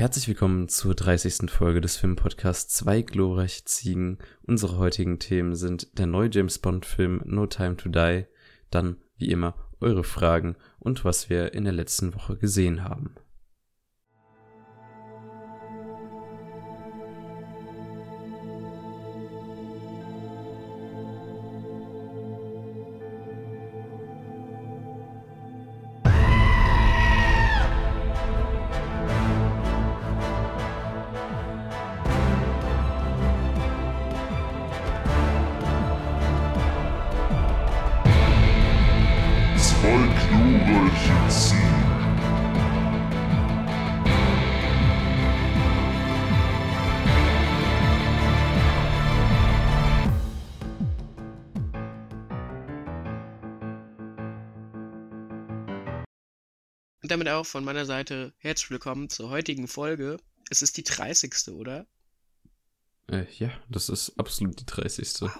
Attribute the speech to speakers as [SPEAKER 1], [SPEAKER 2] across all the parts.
[SPEAKER 1] Herzlich willkommen zur 30. Folge des Filmpodcasts Zwei glorreiche Ziegen. Unsere heutigen Themen sind der neue James Bond Film No Time to Die, dann wie immer eure Fragen und was wir in der letzten Woche gesehen haben.
[SPEAKER 2] Auch von meiner Seite herzlich willkommen zur heutigen Folge. Es ist die 30. oder?
[SPEAKER 1] Äh, ja, das ist absolut die 30.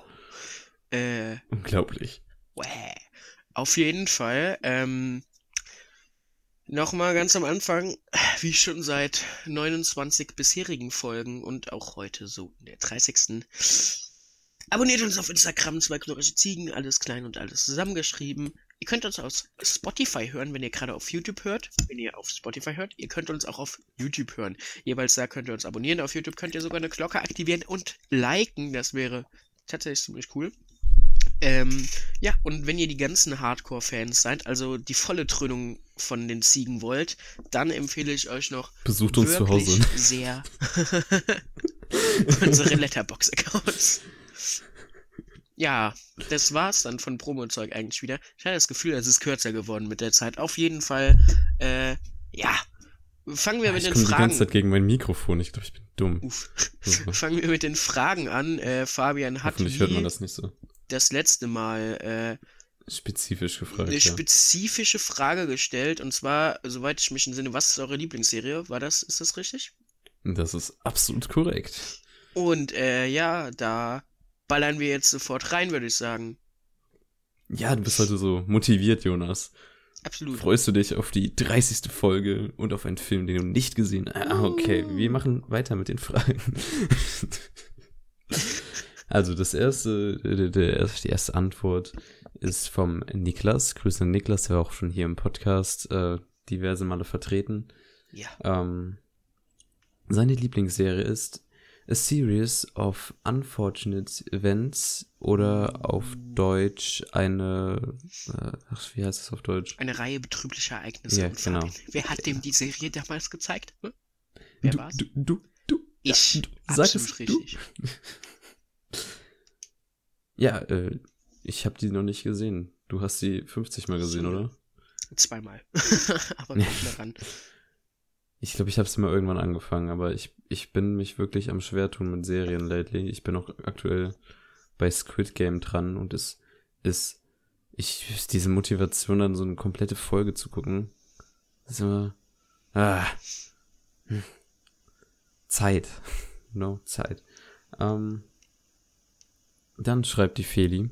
[SPEAKER 2] Äh,
[SPEAKER 1] Unglaublich.
[SPEAKER 2] wäh. Auf jeden Fall. Ähm, Nochmal ganz am Anfang, wie schon seit 29 bisherigen Folgen und auch heute so in der 30. Abonniert uns auf Instagram, zwei glorreiche Ziegen, alles klein und alles zusammengeschrieben. Ihr könnt uns auf Spotify hören, wenn ihr gerade auf YouTube hört. Wenn ihr auf Spotify hört, ihr könnt uns auch auf YouTube hören. Jeweils da könnt ihr uns abonnieren. Auf YouTube könnt ihr sogar eine Glocke aktivieren und liken. Das wäre tatsächlich ziemlich cool. Ähm, ja, und wenn ihr die ganzen Hardcore-Fans seid, also die volle Trönung von den Ziegen wollt, dann empfehle ich euch noch
[SPEAKER 1] Besucht uns zu Hause.
[SPEAKER 2] sehr unsere Letterbox-Accounts. Ja, das war's dann von Promo-Zeug eigentlich wieder. Ich hatte das Gefühl, es ist kürzer geworden mit der Zeit. Auf jeden Fall, äh, ja. Fangen wir
[SPEAKER 1] Ah,
[SPEAKER 2] mit
[SPEAKER 1] ich
[SPEAKER 2] den
[SPEAKER 1] komme die ganze
[SPEAKER 2] Fragen.
[SPEAKER 1] Zeit gegen mein Mikrofon. Ich glaube, ich bin dumm.
[SPEAKER 2] Uff. Fangen wir mit den Fragen an. Äh, Fabian hat
[SPEAKER 1] hoffentlich hört man das nicht so
[SPEAKER 2] das letzte Mal äh,
[SPEAKER 1] spezifisch gefragt.
[SPEAKER 2] eine
[SPEAKER 1] Ja.
[SPEAKER 2] spezifische Frage gestellt. Und zwar, soweit ich mich entsinne, was ist eure Lieblingsserie? War das, ist das richtig?
[SPEAKER 1] Das ist absolut korrekt.
[SPEAKER 2] Und äh, ja, da ballern wir jetzt sofort rein, würde ich sagen.
[SPEAKER 1] Ja, du bist heute so motiviert, Jonas.
[SPEAKER 2] Absolut.
[SPEAKER 1] Freust du dich auf die 30. Folge und auf einen Film, den du nicht gesehen hast? Ah, okay. Wir machen weiter mit den Fragen. also, das erste, die erste Antwort ist vom Niklas. Grüße an Niklas, der war auch schon hier im Podcast äh, diverse Male vertreten.
[SPEAKER 2] Ja.
[SPEAKER 1] Ähm, seine Lieblingsserie ist A Series of Unfortunate Events oder auf Deutsch eine, äh, ach, wie heißt es auf Deutsch?
[SPEAKER 2] Eine Reihe betrüblicher Ereignisse.
[SPEAKER 1] Ja, genau.
[SPEAKER 2] Wer hat dem die Serie damals gezeigt? Hm? Wer
[SPEAKER 1] du,
[SPEAKER 2] war's?
[SPEAKER 1] du, du, du,
[SPEAKER 2] Ich.
[SPEAKER 1] ja, du, sag es,
[SPEAKER 2] richtig.
[SPEAKER 1] Du. Ja, äh, ich habe die noch nicht gesehen. Du hast sie 50 Mal gesehen, oder?
[SPEAKER 2] Zweimal. Aber kommt daran.
[SPEAKER 1] Ich glaube, ich habe sie mal irgendwann angefangen, aber ich, ich bin mich wirklich am schwer tun mit Serien lately. Ich bin auch aktuell bei Squid Game dran und es ist, ich, diese Motivation dann so eine komplette Folge zu gucken, ist immer, ah, hm. Zeit, no, Zeit. Ähm, dann schreibt die Feli,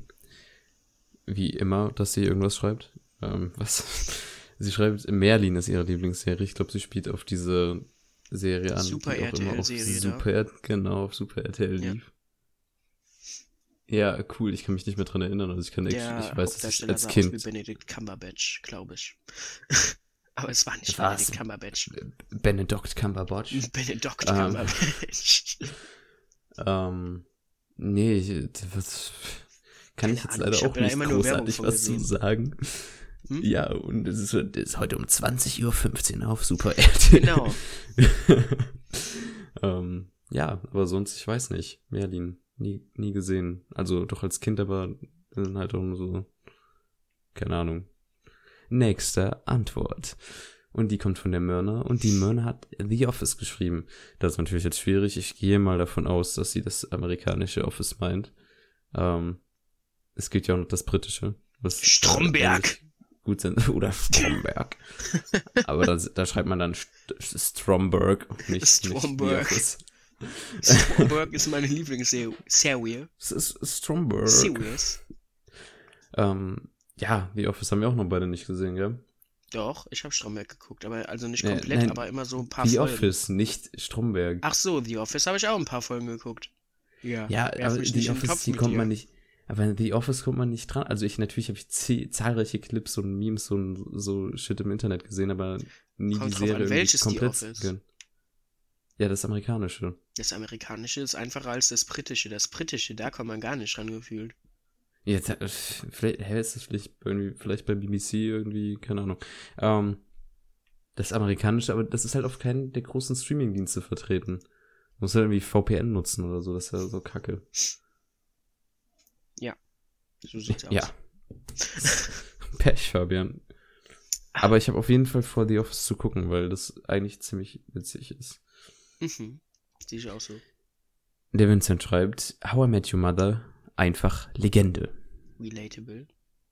[SPEAKER 1] wie immer, dass sie irgendwas schreibt. Ähm, was? Sie schreibt, Merlin ist ihre Lieblingsserie. Ich glaube, sie spielt auf diese Serie an.
[SPEAKER 2] Super
[SPEAKER 1] die auch immer auf
[SPEAKER 2] RTL-Serie da.
[SPEAKER 1] Super, R- genau, auf Super RTL
[SPEAKER 2] Ja.
[SPEAKER 1] lief. Ja, cool. Ich kann mich nicht mehr dran erinnern. Also ich kann echt, ich weiß, dass ich als Kind
[SPEAKER 2] wie Benedict Cumberbatch, glaube ich. Aber es war nicht
[SPEAKER 1] Was?
[SPEAKER 2] Benedict Cumberbatch.
[SPEAKER 1] Benedict Cumberbatch.
[SPEAKER 2] Benedict
[SPEAKER 1] Ähm.
[SPEAKER 2] Cumberbatch.
[SPEAKER 1] Ähm, nee, ich, was, kann
[SPEAKER 2] Keine
[SPEAKER 1] ich jetzt
[SPEAKER 2] Ahnung,
[SPEAKER 1] leider auch
[SPEAKER 2] da
[SPEAKER 1] nicht großartig was zu sagen.
[SPEAKER 2] Hm?
[SPEAKER 1] Ja, und es ist, ist heute um 20.15 Uhr auf Super RTL.
[SPEAKER 2] Genau.
[SPEAKER 1] ähm, ja, aber sonst, ich weiß nicht. Merlin, nie, nie gesehen. Also doch als Kind, aber dann halt auch nur so, keine Ahnung. Nächste Antwort. Und die kommt von der Mörner. Und die Mörner hat The Office geschrieben. Das ist natürlich jetzt schwierig. Ich gehe mal davon aus, dass sie das amerikanische Office meint. Ähm, es gibt ja auch noch das britische. Was
[SPEAKER 2] Stromberg.
[SPEAKER 1] Gut sind. Oder Stromberg. Aber da, da schreibt man dann St Stromberg und nicht,
[SPEAKER 2] Stromberg.
[SPEAKER 1] nicht The.
[SPEAKER 2] Stromberg ist meine Lieblingsserie.
[SPEAKER 1] Stromberg.
[SPEAKER 2] Serious.
[SPEAKER 1] Ähm, ja, The Office haben wir auch noch beide nicht gesehen, gell?
[SPEAKER 2] Doch, ich habe Stromberg geguckt, aber also nicht
[SPEAKER 1] Äh,
[SPEAKER 2] komplett,
[SPEAKER 1] nein,
[SPEAKER 2] aber immer so ein paar
[SPEAKER 1] The
[SPEAKER 2] Folgen.
[SPEAKER 1] Office, nicht Stromberg.
[SPEAKER 2] Ach so, The Office habe ich auch ein paar Folgen geguckt. Ja,
[SPEAKER 1] ja, aber The Office, die kommt man nicht. Aber in The Office kommt man nicht dran. Also ich natürlich habe ich zahlreiche Clips und Memes und so Shit im Internet gesehen, aber nie
[SPEAKER 2] Kommt
[SPEAKER 1] die
[SPEAKER 2] an,
[SPEAKER 1] Serie irgendwie
[SPEAKER 2] welches The
[SPEAKER 1] komplett
[SPEAKER 2] Office?
[SPEAKER 1] gönnen. Ja, das amerikanische.
[SPEAKER 2] Das amerikanische ist einfacher als das britische. Das britische, da kommt man gar nicht dran gefühlt.
[SPEAKER 1] Jetzt, äh, vielleicht, hä, ist das vielleicht irgendwie, vielleicht bei BBC irgendwie, keine Ahnung. Ähm, das amerikanische, aber das ist halt auf keinen der großen Streamingdienste vertreten. Muss halt irgendwie VPN nutzen oder so, das ist ja so kacke.
[SPEAKER 2] So sieht's aus.
[SPEAKER 1] Ja. Pech, Fabian. Aber ich habe auf jeden Fall vor, The Office zu gucken, weil das eigentlich ziemlich witzig ist.
[SPEAKER 2] Mhm. Sehe ich auch so.
[SPEAKER 1] Der Vincent schreibt, How I Met Your Mother, einfach Legende.
[SPEAKER 2] Relatable.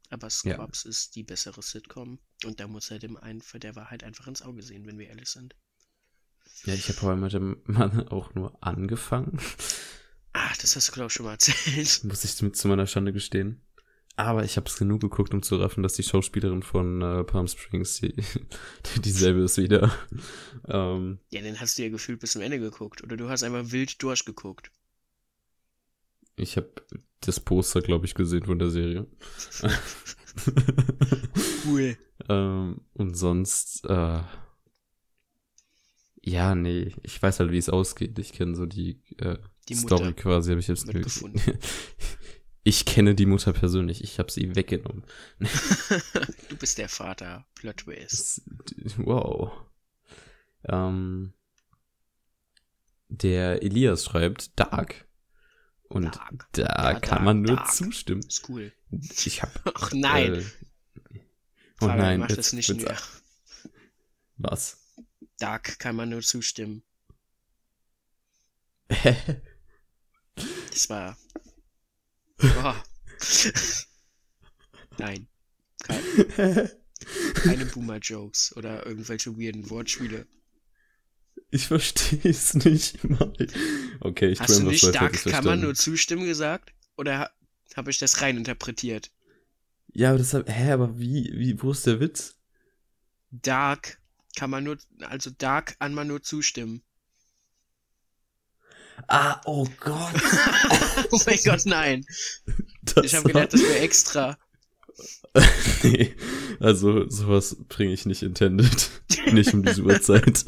[SPEAKER 2] Aber
[SPEAKER 1] Ja.
[SPEAKER 2] Scrubs ist die bessere Sitcom. Und da muss er dem einfach der Wahrheit einfach ins Auge sehen, wenn wir ehrlich sind.
[SPEAKER 1] Ja, ich habe How I Met Your Mother auch nur angefangen.
[SPEAKER 2] Ah, das hast du, glaube ich, schon mal erzählt.
[SPEAKER 1] Muss ich mit zu meiner Schande gestehen. Aber ich habe es genug geguckt, um zu raffen, dass die Schauspielerin von äh, Palm Springs die, dieselbe ist wieder. Ähm,
[SPEAKER 2] Ja, den hast du ja gefühlt bis zum Ende geguckt. Oder du hast einfach wild durchgeguckt.
[SPEAKER 1] ich habe das Poster, glaube ich, gesehen von der Serie.
[SPEAKER 2] Cool.
[SPEAKER 1] ähm, und sonst, äh, ja, nee, ich weiß halt, wie es ausgeht. Ich kenne so die, äh,
[SPEAKER 2] Die
[SPEAKER 1] Story
[SPEAKER 2] Mutter
[SPEAKER 1] quasi, habe ich jetzt
[SPEAKER 2] gefunden.
[SPEAKER 1] Ich kenne die Mutter persönlich. Ich habe sie weggenommen.
[SPEAKER 2] Du bist der Vater. Plot Twist.
[SPEAKER 1] Wow. Ähm, der Elias schreibt Dark. Und
[SPEAKER 2] Dark.
[SPEAKER 1] da
[SPEAKER 2] Ja,
[SPEAKER 1] kann
[SPEAKER 2] Dark,
[SPEAKER 1] man nur
[SPEAKER 2] Dark.
[SPEAKER 1] zustimmen.
[SPEAKER 2] Ist cool.
[SPEAKER 1] Ich hab.
[SPEAKER 2] Ach nein.
[SPEAKER 1] Äh, oh
[SPEAKER 2] Fabian,
[SPEAKER 1] nein,
[SPEAKER 2] mach
[SPEAKER 1] jetzt
[SPEAKER 2] das nicht mehr.
[SPEAKER 1] Was?
[SPEAKER 2] Dark kann man nur zustimmen. Das war. Oh. Nein. Kein, keine Boomer-Jokes oder irgendwelche weirden Wortspiele.
[SPEAKER 1] ich verstehe es nicht mal. Okay, ich
[SPEAKER 2] Hast du nicht Dark kann man nur zustimmen gesagt? Oder ha habe ich das rein interpretiert?
[SPEAKER 1] Ja, aber deshalb, hä, aber wie, wie, wo ist der Witz?
[SPEAKER 2] Dark kann man nur, also Dark kann man nur zustimmen.
[SPEAKER 1] Ah, oh Gott.
[SPEAKER 2] oh mein Gott, nein.
[SPEAKER 1] Das
[SPEAKER 2] Ich habe gedacht, das wäre extra.
[SPEAKER 1] nee, also sowas bringe ich nicht intended. nicht um diese Uhrzeit.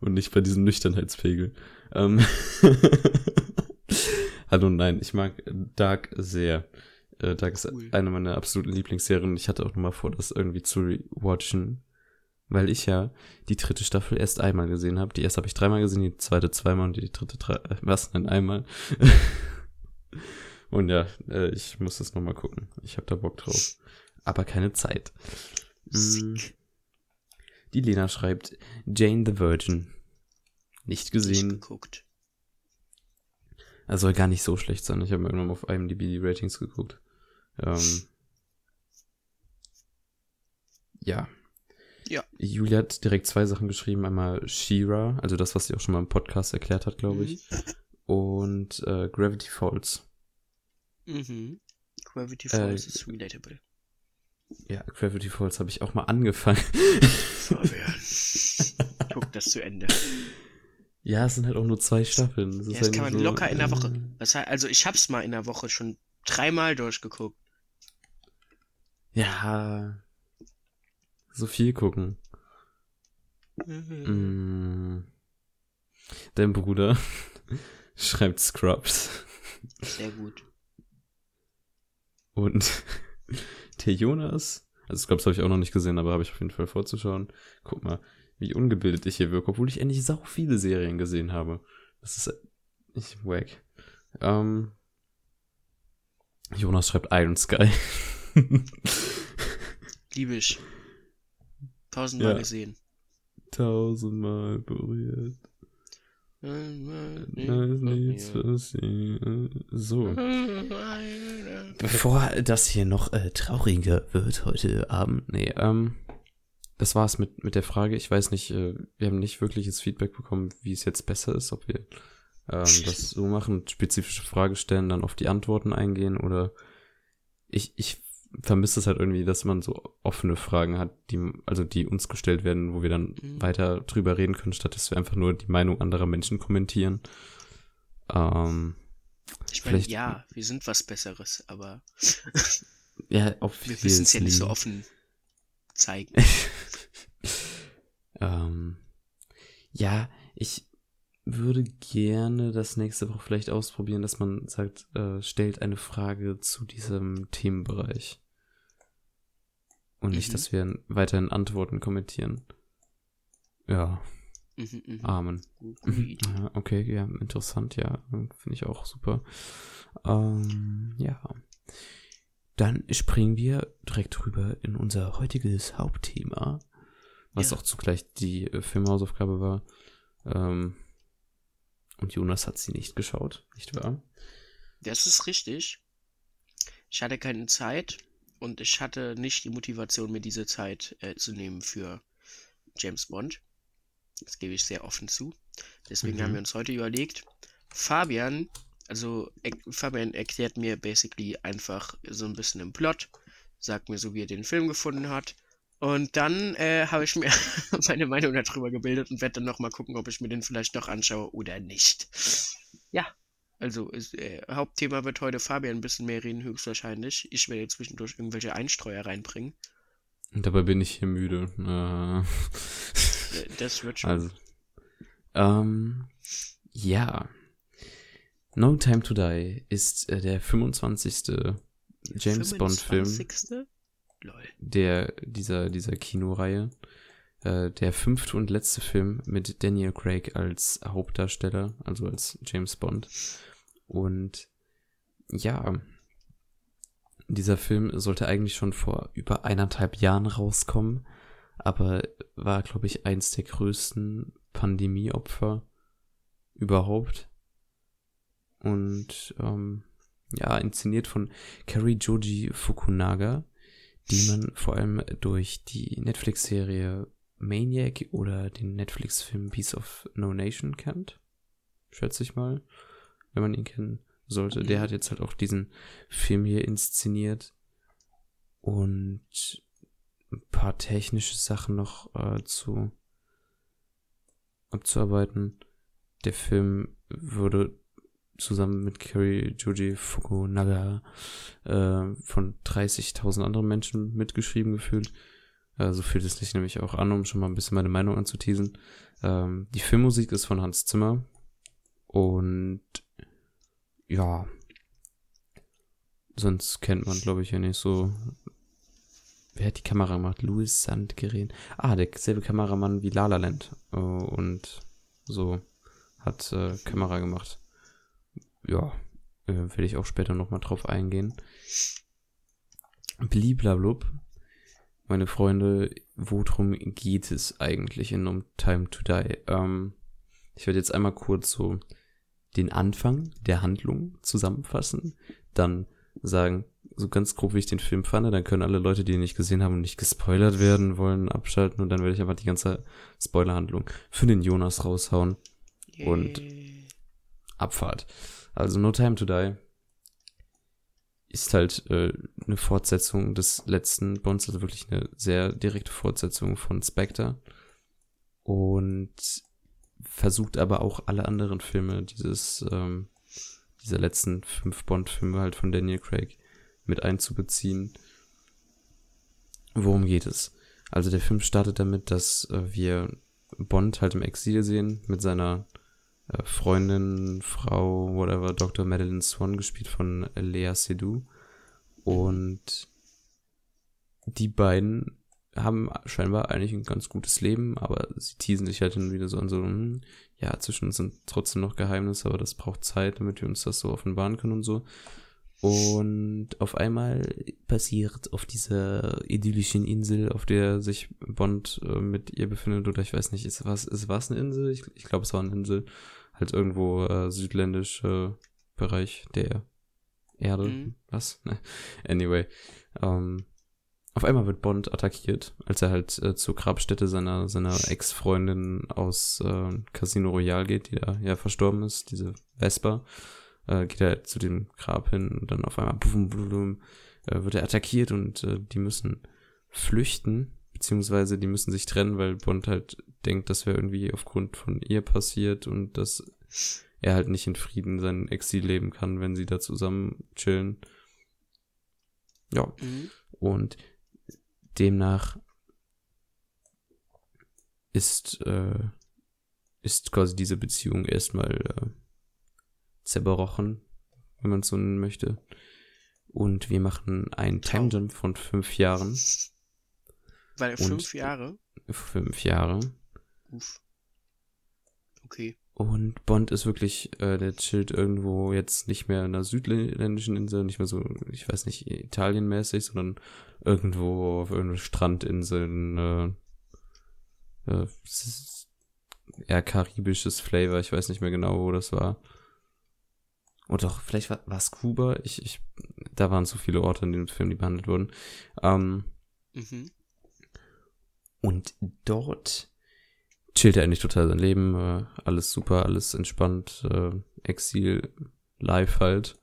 [SPEAKER 1] Und nicht bei diesem Nüchternheitspegel. Ähm Hallo, nein, ich mag Dark sehr. Äh, Dark ist
[SPEAKER 2] Cool.
[SPEAKER 1] eine meiner absoluten Lieblingsserien. Ich hatte auch noch mal vor, das irgendwie zu rewatchen. Weil ich ja die dritte Staffel erst einmal gesehen habe. Die erste habe ich dreimal gesehen, die zweite zweimal und die dritte drei, äh, was, nein, einmal. und ja, äh, ich muss das nochmal gucken. Ich habe da Bock drauf. Aber keine Zeit. Mm,
[SPEAKER 2] Sick.
[SPEAKER 1] Die Lena schreibt, Jane the Virgin. Nicht
[SPEAKER 2] Nicht
[SPEAKER 1] gesehen.
[SPEAKER 2] geguckt.
[SPEAKER 1] Er soll gar nicht so schlecht sein. Ich habe irgendwann mal auf IMDb die Ratings geguckt. Ähm, ja.
[SPEAKER 2] Ja.
[SPEAKER 1] Julia hat direkt zwei Sachen geschrieben. Einmal She-Ra, also das, was sie auch schon mal im Podcast erklärt hat, glaube ich. Und äh, Gravity Falls.
[SPEAKER 2] Mhm. Gravity
[SPEAKER 1] Äh,
[SPEAKER 2] Falls ist relatable.
[SPEAKER 1] Ja, Gravity Falls habe ich auch mal angefangen.
[SPEAKER 2] Fabian. Guck das zu Ende.
[SPEAKER 1] ja, es sind halt auch nur zwei Staffeln. Das,
[SPEAKER 2] Ja,
[SPEAKER 1] ist
[SPEAKER 2] das
[SPEAKER 1] halt
[SPEAKER 2] kann man
[SPEAKER 1] so,
[SPEAKER 2] locker in der Woche.
[SPEAKER 1] äh,
[SPEAKER 2] Das heißt, also ich hab's mal in der Woche schon dreimal durchgeguckt.
[SPEAKER 1] Ja. So viel gucken.
[SPEAKER 2] Mhm.
[SPEAKER 1] Mm. Dein Bruder schreibt Scrubs.
[SPEAKER 2] Sehr gut.
[SPEAKER 1] Und der Jonas, also Scrubs habe ich auch noch nicht gesehen, aber habe ich auf jeden Fall vorzuschauen. Guck mal, wie ungebildet ich hier wirke, obwohl ich endlich sau viele Serien gesehen habe. Das ist ich wack. Ähm, Jonas schreibt Iron Sky.
[SPEAKER 2] Liebe ich. Tausendmal
[SPEAKER 1] Ja.
[SPEAKER 2] gesehen.
[SPEAKER 1] Tausendmal berührt. Ist nichts. So. Bevor das hier noch äh, trauriger wird heute Abend, nee, ähm, das war's mit, mit der Frage. Ich weiß nicht, äh, wir haben nicht wirkliches Feedback bekommen, wie es jetzt besser ist, ob wir ähm, das so machen, spezifische Frage stellen, dann auf die Antworten eingehen oder ich, ich vermisse es halt irgendwie, dass man so offene Fragen hat, die, also die uns gestellt werden, wo wir dann
[SPEAKER 2] Mhm.
[SPEAKER 1] weiter drüber reden können, statt dass wir einfach nur die Meinung anderer Menschen kommentieren. Ähm,
[SPEAKER 2] Ich meine, ja, wir sind was Besseres, aber
[SPEAKER 1] ja, auf
[SPEAKER 2] wir müssen es ja nicht so offen zeigen.
[SPEAKER 1] Ähm, ja, ich würde gerne das nächste Woche vielleicht ausprobieren, dass man sagt, äh, stellt eine Frage zu diesem Themenbereich. Und nicht,
[SPEAKER 2] Mhm.
[SPEAKER 1] dass wir weiterhin Antworten kommentieren. Ja,
[SPEAKER 2] Mhm, mhm.
[SPEAKER 1] Amen. Ja, okay, ja, interessant, ja, finde ich auch super. Ähm, ja. Dann springen wir direkt rüber in unser heutiges Hauptthema, was
[SPEAKER 2] Ja.
[SPEAKER 1] auch zugleich die äh, Filmhausaufgabe war. Ähm, und Jonas hat sie nicht geschaut, nicht wahr?
[SPEAKER 2] Das ist richtig. Ich hatte keine Zeit und ich hatte nicht die Motivation, mir diese Zeit äh, zu nehmen für James Bond. Das gebe ich sehr offen zu. Deswegen
[SPEAKER 1] Mhm.
[SPEAKER 2] haben wir uns heute überlegt, Fabian, also er, Fabian erklärt mir basically einfach so ein bisschen im Plot, sagt mir so, wie er den Film gefunden hat. Und dann äh, habe ich mir meine Meinung darüber gebildet und werde dann nochmal gucken, ob ich mir den vielleicht noch anschaue oder nicht. Ja, also ist, äh, Hauptthema wird heute Fabian ein bisschen mehr reden, höchstwahrscheinlich. Ich werde zwischendurch irgendwelche Einstreuer reinbringen.
[SPEAKER 1] Und dabei bin ich hier müde. Äh,
[SPEAKER 2] Äh, Das wird schon.
[SPEAKER 1] also. Ähm, ja. No Time to Die ist äh, der 25. James Bond Film
[SPEAKER 2] 25.. Lol.
[SPEAKER 1] der dieser dieser Kinoreihe. Äh, der fünfte und letzte Film mit Daniel Craig als Hauptdarsteller, also als James Bond. Und ja, dieser Film sollte eigentlich schon vor über eineinhalb Jahren rauskommen, aber war, glaube ich, eins der größten Pandemieopfer überhaupt. Und ähm, ja, inszeniert von Kari Joji Fukunaga, die man vor allem durch die Netflix-Serie Maniac oder den Netflix-Film Beast of No Nation kennt. Schätze ich mal, wenn man ihn kennen sollte. Der
[SPEAKER 2] Mhm.
[SPEAKER 1] hat jetzt halt auch diesen Film hier inszeniert und ein paar technische Sachen noch äh, zu abzuarbeiten. Der Film wurde zusammen mit Kerry Joji Fukunaga äh, von 30.000 anderen Menschen mitgeschrieben gefühlt. Äh, so fühlt es sich nämlich auch an, um schon mal ein bisschen meine Meinung anzuteasen. Ähm, die Filmmusik ist von Hans Zimmer und ja, sonst kennt man, glaube ich, ja nicht so. Wer hat die Kamera gemacht? Louis Sandgren. Ah, derselbe Kameramann wie La La Land. Äh, und so hat äh, Kamera gemacht. Ja, äh, werde ich auch später nochmal drauf eingehen. Bliblablub. Meine Freunde, worum geht es eigentlich in No Time to Die? Ähm, ich werde jetzt einmal kurz so den Anfang der Handlung zusammenfassen, dann sagen, so ganz grob, wie ich den Film fand, dann können alle Leute, die ihn nicht gesehen haben und nicht gespoilert werden wollen, abschalten und dann werde ich einfach die ganze Spoilerhandlung für den Jonas raushauen. Und-
[SPEAKER 2] Yay.
[SPEAKER 1] Abfahrt. Also No Time to Die ist halt äh, eine Fortsetzung des letzten Bonds, also wirklich eine sehr direkte Fortsetzung von Spectre. Und versucht aber auch alle anderen Filme dieses, ähm, dieser letzten fünf Bond-Filme halt von Daniel Craig mit einzubeziehen. Worum geht es? Also der Film startet damit, dass äh, wir Bond halt im Exil sehen mit seiner äh, Freundin, Frau, whatever, Dr. Madeline Swan, gespielt von Lea Seydoux. Und die beiden haben scheinbar eigentlich ein ganz gutes Leben, aber sie teasen sich halt hin wieder so an so, hm, ja, zwischen uns sind trotzdem noch Geheimnisse, aber das braucht Zeit, damit wir uns das so offenbaren können und so. Und auf einmal passiert auf dieser idyllischen Insel, auf der sich Bond äh, mit ihr befindet, oder ich weiß nicht, ist was, ist was eine Insel? Ich, ich glaube, es war eine Insel, halt irgendwo äh, südländischer Bereich der Erde.
[SPEAKER 2] Mhm.
[SPEAKER 1] Was? Anyway. Ähm, auf einmal wird Bond attackiert, als er halt äh, zur Grabstätte seiner, seiner Ex-Freundin aus äh, Casino Royale geht, die da ja verstorben ist, diese Vespa. Äh, geht er zu dem Grab hin und dann auf einmal bum, bum, bum, äh, wird er attackiert und äh, die müssen flüchten, beziehungsweise die müssen sich trennen, weil Bond halt denkt, das wäre irgendwie aufgrund von ihr passiert und dass er halt nicht in Frieden sein Exil leben kann, wenn sie da zusammen chillen. Ja.
[SPEAKER 2] Mhm.
[SPEAKER 1] Und demnach ist, äh, ist quasi diese Beziehung erstmal äh, zerbrochen, wenn man es so nennen möchte. Und wir machen ein Time Jump von fünf Jahren.
[SPEAKER 2] Weil fünf Jahre.
[SPEAKER 1] Fünf Jahre.
[SPEAKER 2] Uff. Okay.
[SPEAKER 1] Und Bond ist wirklich, äh, der chillt irgendwo jetzt nicht mehr in einer südländischen Insel, nicht mehr so, ich weiß nicht, italienmäßig, sondern irgendwo auf irgendeiner Strandinsel, äh, äh, eher karibisches Flavor, ich weiß nicht mehr genau, wo das war. Oder doch, vielleicht war es Kuba, ich, ich, da waren so viele Orte in dem Film, die behandelt wurden. Ähm,
[SPEAKER 2] Mhm.
[SPEAKER 1] Und dort chillt er eigentlich total sein Leben, äh, alles super, alles entspannt, äh, Exil, live halt.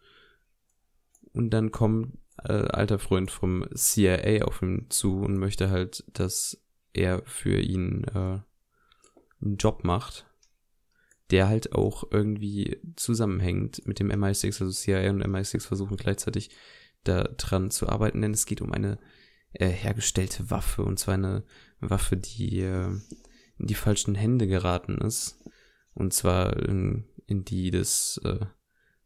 [SPEAKER 1] Und dann kommt äh, alter Freund vom CIA auf ihn zu und möchte halt, dass er für ihn äh, einen Job macht, der halt auch irgendwie zusammenhängt mit dem MI6, also CIA und MI6 versuchen gleichzeitig daran zu arbeiten, denn es geht um eine äh, hergestellte Waffe und zwar eine Waffe, die äh, in die falschen Hände geraten ist. Und zwar in, in die des äh,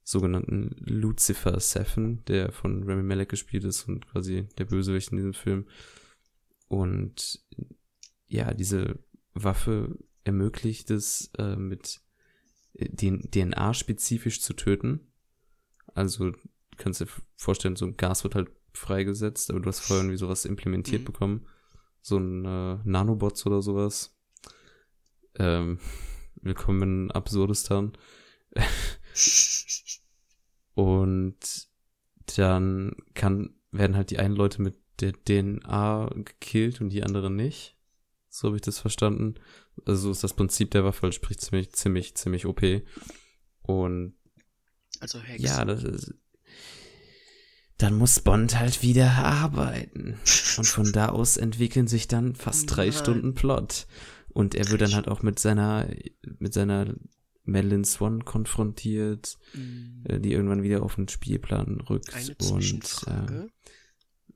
[SPEAKER 1] sogenannten Lucifer Seven, der von Rami Malek gespielt ist und quasi der Bösewicht in diesem Film. Und ja, diese Waffe ermöglicht es, äh, mit den DNA-spezifisch zu töten. Also du kannst dir vorstellen, so ein Gas wird halt freigesetzt, aber du hast vorher irgendwie sowas implementiert
[SPEAKER 2] Mhm.
[SPEAKER 1] bekommen. So ein äh, Nanobots oder sowas. Ähm, willkommen in Absurdistan. Und dann kann, werden halt die einen Leute mit der DNA gekillt und die anderen nicht. So habe ich das verstanden. Also so ist das Prinzip der Waffe, sprich ziemlich, ziemlich, ziemlich OP. Und
[SPEAKER 2] Also Hex.
[SPEAKER 1] ja, das ist. Dann muss Bond halt wieder arbeiten. Und von da aus entwickeln sich dann fast drei
[SPEAKER 2] Nein.
[SPEAKER 1] Stunden Plot. Und er wird dann halt auch mit seiner, mit seiner Madeline Swan konfrontiert,
[SPEAKER 2] Mm,
[SPEAKER 1] äh, die irgendwann wieder auf den Spielplan rückt.
[SPEAKER 2] Eine
[SPEAKER 1] und äh,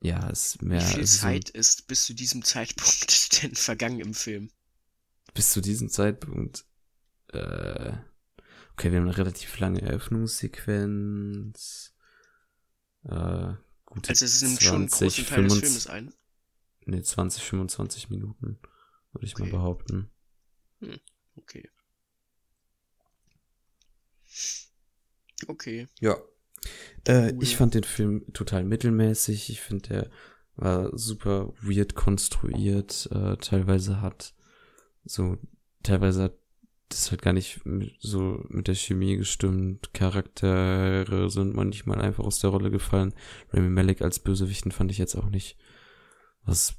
[SPEAKER 1] ja, ist mehr
[SPEAKER 2] Wie viel
[SPEAKER 1] also so
[SPEAKER 2] Zeit ist bis zu diesem Zeitpunkt denn vergangen im Film?
[SPEAKER 1] bis zu diesem Zeitpunkt. Äh, okay, wir haben eine relativ lange Eröffnungssequenz. Äh, gute
[SPEAKER 2] Also es nimmt schon einen
[SPEAKER 1] 20,
[SPEAKER 2] großen Teil des
[SPEAKER 1] 25
[SPEAKER 2] Filmes ein.
[SPEAKER 1] Nee, 20, 25 Minuten, würde ich mal
[SPEAKER 2] Okay.
[SPEAKER 1] behaupten.
[SPEAKER 2] Okay. Okay.
[SPEAKER 1] Ja. Äh,
[SPEAKER 2] Cool.
[SPEAKER 1] Ich fand den Film total mittelmäßig. Ich finde, der war super weird konstruiert. Äh, teilweise hat so, teilweise hat das halt gar nicht mit, so mit der Chemie gestimmt. Charaktere sind manchmal einfach aus der Rolle gefallen. Rami Malek als Bösewichten fand ich jetzt auch nicht was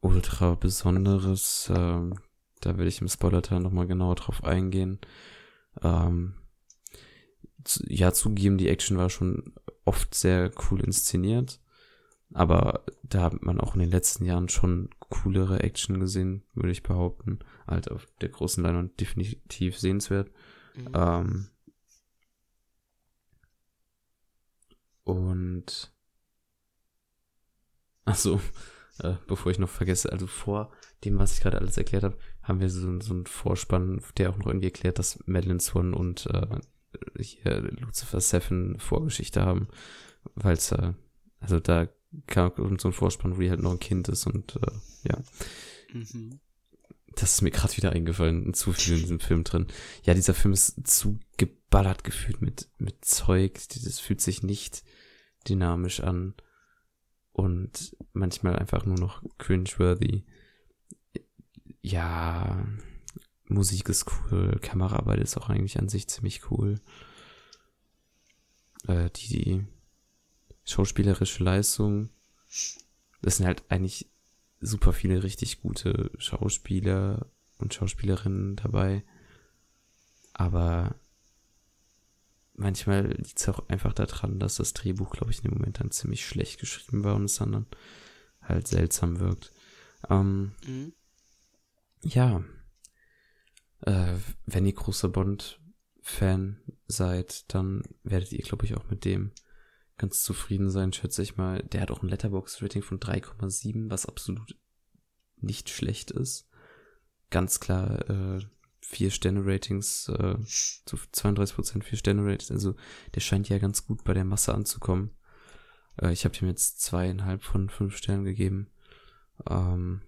[SPEAKER 1] ultra Besonderes. Ähm, da werde ich im Spoiler-Teil nochmal genauer drauf eingehen. Ähm, zu- ja, zugegeben, die Action war schon oft sehr cool inszeniert. Aber da hat man auch in den letzten Jahren schon coolere Action gesehen, würde ich behaupten. Halt auf der großen Leinwand definitiv sehenswert.
[SPEAKER 2] Mhm.
[SPEAKER 1] Ähm, und ach so, äh, bevor ich noch vergesse, also vor dem, was ich gerade alles erklärt habe, haben wir so, so einen Vorspann, der auch noch irgendwie erklärt, dass Madeline Swan und äh, hier Lucifer Seven Vorgeschichte haben, weil es äh, also da kam so ein Vorspann, wo die halt noch ein Kind ist und äh, ja,
[SPEAKER 2] Mhm.
[SPEAKER 1] das ist mir gerade wieder eingefallen, zu viel in diesem Film drin. Ja, dieser Film ist zu geballert gefühlt mit, mit Zeug. Das fühlt sich nicht dynamisch an. Und manchmal einfach nur noch cringeworthy. Ja, Musik ist cool, Kameraarbeit ist auch eigentlich an sich ziemlich cool. Äh, die, die schauspielerische Leistung, das sind halt eigentlich super viele richtig gute Schauspieler und Schauspielerinnen dabei. Aber manchmal liegt es auch einfach daran, dass das Drehbuch, glaube ich, in dem Moment dann ziemlich schlecht geschrieben war und es dann halt seltsam wirkt. Ähm,
[SPEAKER 2] Mhm.
[SPEAKER 1] ja. Äh, wenn ihr großer Bond-Fan seid, dann werdet ihr, glaube ich, auch mit dem ganz zufrieden sein, schätze ich mal. Der hat auch ein Letterbox-Rating von 3,7, was absolut nicht schlecht ist. Ganz klar, äh, vier Sterne-Ratings, äh, zu 32% vier Sterne-Ratings. Also der scheint ja ganz gut bei der Masse anzukommen. Äh, ich habe ihm jetzt zweieinhalb von fünf Sternen gegeben. Ähm,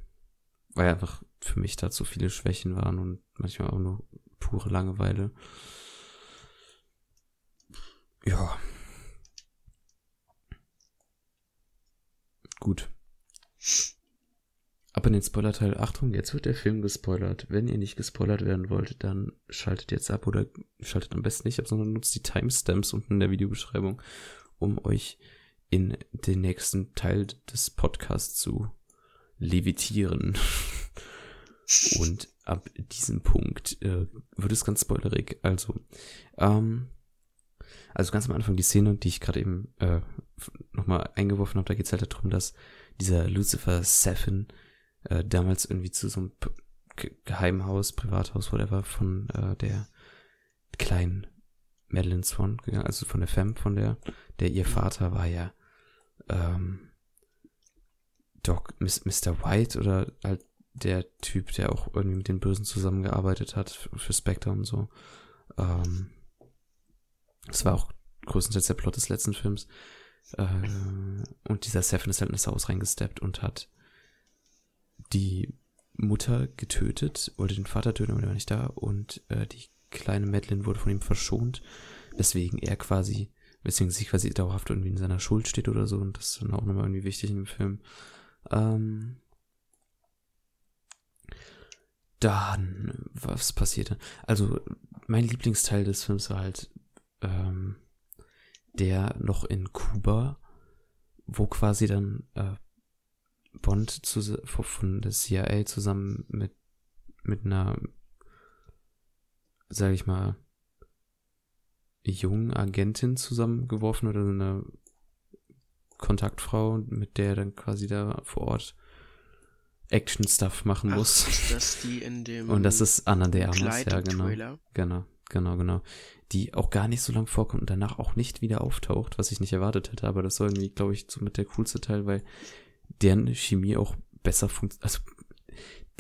[SPEAKER 1] weil einfach für mich da zu viele Schwächen waren und manchmal auch nur pure Langeweile. Ja. Gut. Ab in den Spoilerteil. Achtung, jetzt wird der Film gespoilert. Wenn ihr nicht gespoilert werden wollt, dann schaltet jetzt ab oder schaltet am besten nicht ab, sondern nutzt die Timestamps unten in der Videobeschreibung, um euch in den nächsten Teil des Podcasts zu levitieren. Und ab diesem Punkt äh, wird es ganz spoilerig. Also, ähm, also ganz am Anfang die Szene, die ich gerade eben äh, nochmal eingeworfen habe, da geht es halt darum, dass dieser Lucifer Seven äh, damals irgendwie zu so einem P Geheimhaus, Privathaus, whatever, von äh, der kleinen Madeline Swan gegangen, also von der Femme, von der, der ihr Vater war ja ähm, Doc, Mr. White oder halt der Typ, der auch irgendwie mit den Bösen zusammengearbeitet hat für, für Spectre und so. Ähm, das war auch größtenteils der Plot des letzten Films. Äh, und dieser Seven ist halt in das Haus reingesteppt und hat die Mutter getötet, wollte den Vater töten, aber der war nicht da. Und äh, die kleine Madeline wurde von ihm verschont, weswegen er quasi, weswegen sie quasi dauerhaft irgendwie in seiner Schuld steht oder so. Und das ist dann auch nochmal irgendwie wichtig in dem Film. Ähm, dann, was passierte? Also, mein Lieblingsteil des Films war halt ähm, der noch in Kuba, wo quasi dann äh, Bond zu, von der CIA zusammen mit, mit einer, sag ich mal, jungen Agentin zusammengeworfen oder so einer Kontaktfrau, mit der er dann quasi da vor Ort Action-Stuff machen
[SPEAKER 2] Ach,
[SPEAKER 1] muss.
[SPEAKER 2] ist das die in dem
[SPEAKER 1] Und das ist Anna de Armas, ja, genau.
[SPEAKER 2] Trailer?
[SPEAKER 1] Genau, genau, genau. Die auch gar nicht so lang vorkommt und danach auch nicht wieder auftaucht, was ich nicht erwartet hätte. Aber das war irgendwie, glaube ich, so mit der coolste Teil, weil deren Chemie auch besser funktioniert. Also,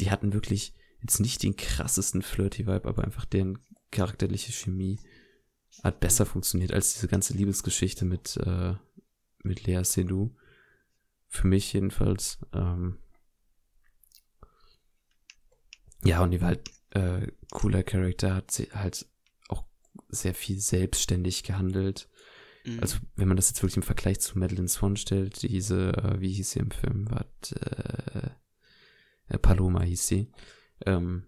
[SPEAKER 1] die hatten wirklich jetzt nicht den krassesten Flirty-Vibe, aber einfach deren charakterliche Chemie hat besser funktioniert als diese ganze Liebesgeschichte mit, äh, mit Lea Seydoux. Für mich jedenfalls. Ähm, ja, und die war halt äh, cooler Charakter, hat sie halt auch sehr viel selbstständig gehandelt.
[SPEAKER 2] Mhm.
[SPEAKER 1] Also, wenn man das jetzt wirklich im Vergleich zu Madeline Swan stellt, diese, äh, wie hieß sie im Film, war äh, äh, Paloma hieß sie, ähm,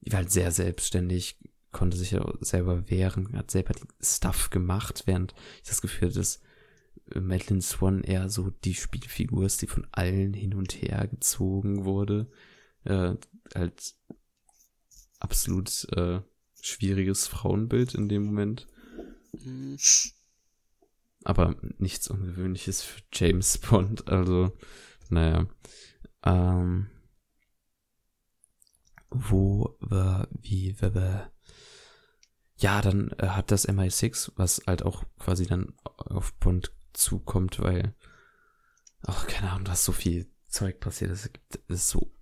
[SPEAKER 1] die war halt sehr selbstständig, konnte sich ja selber wehren, hat selber die Stuff gemacht, während ich das Gefühl hatte, dass Madeline Swan eher so die Spielfigur ist, die von allen hin und her gezogen wurde. Äh, halt absolut äh, schwieriges Frauenbild in dem Moment. Aber nichts Ungewöhnliches für James Bond. Also, naja. Ähm, wo war, wie, wer, wer. Ja, dann äh, hat das MI6, was halt auch quasi dann auf Bond zukommt, weil, ach, keine Ahnung, da ist so viel Zeug passiert. Das ist so,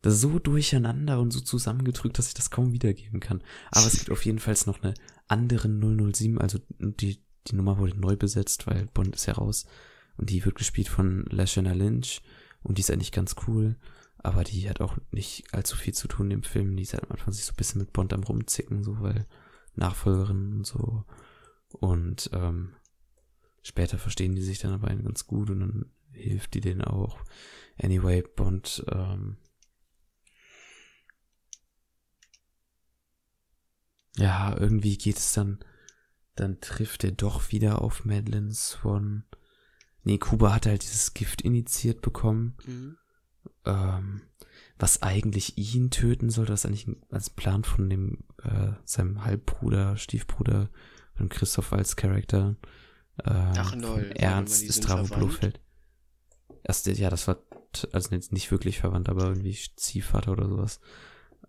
[SPEAKER 1] das ist so durcheinander und so zusammengedrückt, dass ich das kaum wiedergeben kann. Aber es gibt auf jeden Fall noch eine andere 007, also die, die Nummer wurde neu besetzt, weil Bond ist ja raus. Und die wird gespielt von Lashana Lynch. Und die ist eigentlich ganz cool. Aber die hat auch nicht allzu viel zu tun im Film. Die ist halt am Anfang sich so ein bisschen mit Bond am rumzicken, so, weil Nachfolgerin und so. Und ähm, später verstehen die sich dann aber ganz gut und dann hilft die denen auch. Anyway, Bond, ähm, ja, irgendwie geht es dann, dann trifft er doch wieder auf Madeline Swan. Nee, Kuba hat halt dieses Gift initiiert bekommen.
[SPEAKER 2] Mhm.
[SPEAKER 1] ähm, was eigentlich ihn töten soll, was eigentlich als Plan von dem, äh, seinem Halbbruder, Stiefbruder, von Christoph als Charakter, äh,
[SPEAKER 2] Ach, lol,
[SPEAKER 1] Ernst
[SPEAKER 2] verwandt?
[SPEAKER 1] Blofeld. Erst, ja, das war, also nicht wirklich verwandt, aber irgendwie Ziehvater oder sowas.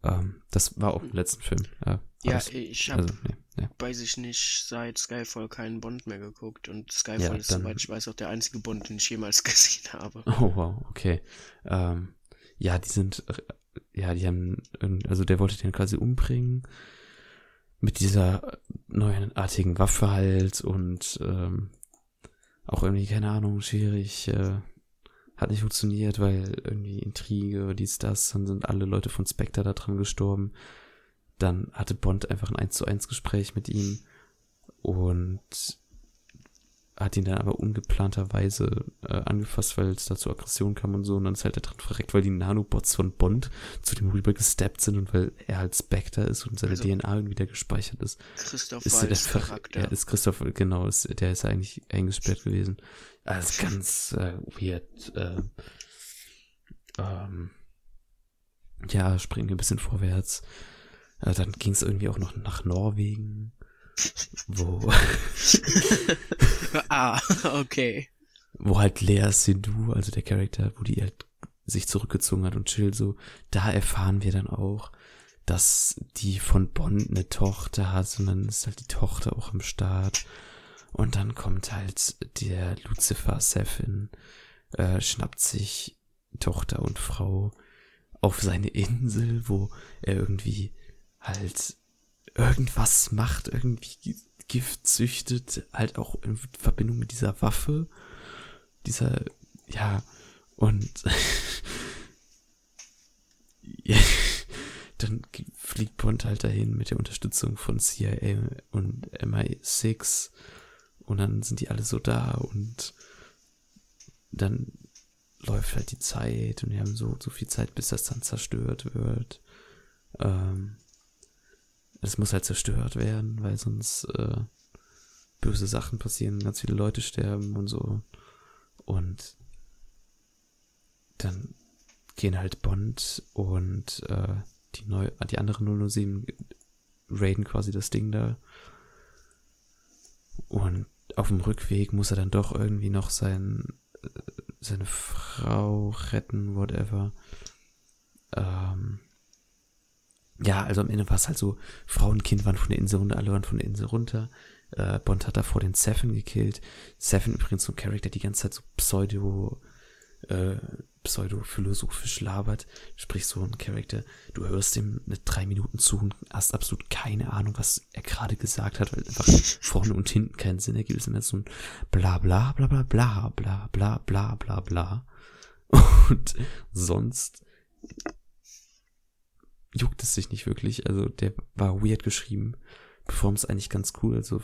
[SPEAKER 1] Ähm, das war auch im letzten Film. Ja, war
[SPEAKER 2] Ja, ich habe,
[SPEAKER 1] also, nee, nee.
[SPEAKER 2] weiß ich nicht, seit Skyfall keinen Bond mehr geguckt. Und Skyfall
[SPEAKER 1] Ja,
[SPEAKER 2] ist,
[SPEAKER 1] dann-
[SPEAKER 2] soweit ich weiß, auch der einzige Bond, den ich jemals gesehen habe.
[SPEAKER 1] Oh, wow, okay. Ähm, ja, die sind, äh, ja, die haben, irgend- also der wollte den quasi umbringen mit dieser neuartigen Waffe halt und ähm, auch irgendwie, keine Ahnung, schwierig, äh, hat nicht funktioniert, weil irgendwie Intrige, dies, das, dann sind alle Leute von Spectre da dran gestorben. Dann hatte Bond einfach ein 1 zu 1 Gespräch mit ihm und hat ihn dann aber ungeplanterweise äh, angefasst, weil es da zu Aggression kam und so. Und dann ist halt der dran verreckt, weil die Nanobots von Bond zu dem rüber gesteppt sind und weil er halt Spectre ist und seine
[SPEAKER 2] Also-
[SPEAKER 1] DNA irgendwie wieder gespeichert ist.
[SPEAKER 2] Christoph
[SPEAKER 1] Ist er der
[SPEAKER 2] Charakter.
[SPEAKER 1] ja, ist Christoph, genau, ist, der ist eigentlich eingesperrt gewesen. Also ganz äh, weird. Äh, ähm, ja, springen wir ein bisschen vorwärts. Äh, dann ging es irgendwie auch noch nach Norwegen, wo
[SPEAKER 2] ah, okay.
[SPEAKER 1] wo halt Lea Seydoux, also der Charakter, wo die halt sich zurückgezogen hat und chill so, da erfahren wir dann auch, dass die von Bond eine Tochter hat und dann ist halt die Tochter auch am Start und dann kommt halt der Lucifer Sefin, äh, schnappt sich Tochter und Frau auf seine Insel, wo er irgendwie halt irgendwas macht, irgendwie Gift züchtet, halt auch in Verbindung mit dieser Waffe, dieser, ja, und ja, dann fliegt Bond halt dahin mit der Unterstützung von CIA und MI6 und dann sind die alle so da und dann läuft halt die Zeit und wir haben so, so viel Zeit, bis das dann zerstört wird. Ähm, es muss halt zerstört werden, weil sonst äh, böse Sachen passieren, ganz viele Leute sterben und so. Und dann gehen halt Bond und äh, die neu, die anderen 007 raiden quasi das Ding da. Und auf dem Rückweg muss er dann doch irgendwie noch sein, äh, seine Frau retten, whatever. Ähm, ja, also am Ende war es halt so, Frau und Kind waren von der Insel runter, alle waren von der Insel runter. Äh, Bond hat davor den Seven gekillt. Seven übrigens so ein Charakter, die ganze Zeit so pseudo, äh, pseudo-philosophisch labert. Sprich so ein Charakter, du hörst ihm eine drei Minuten zu und hast absolut keine Ahnung, was er gerade gesagt hat, weil einfach vorne und hinten keinen Sinn ergibt. Es ist immer so ein bla bla bla bla bla bla bla bla bla bla. Und sonst juckt es sich nicht wirklich. Also der war weird geschrieben. Performance eigentlich ganz cool, also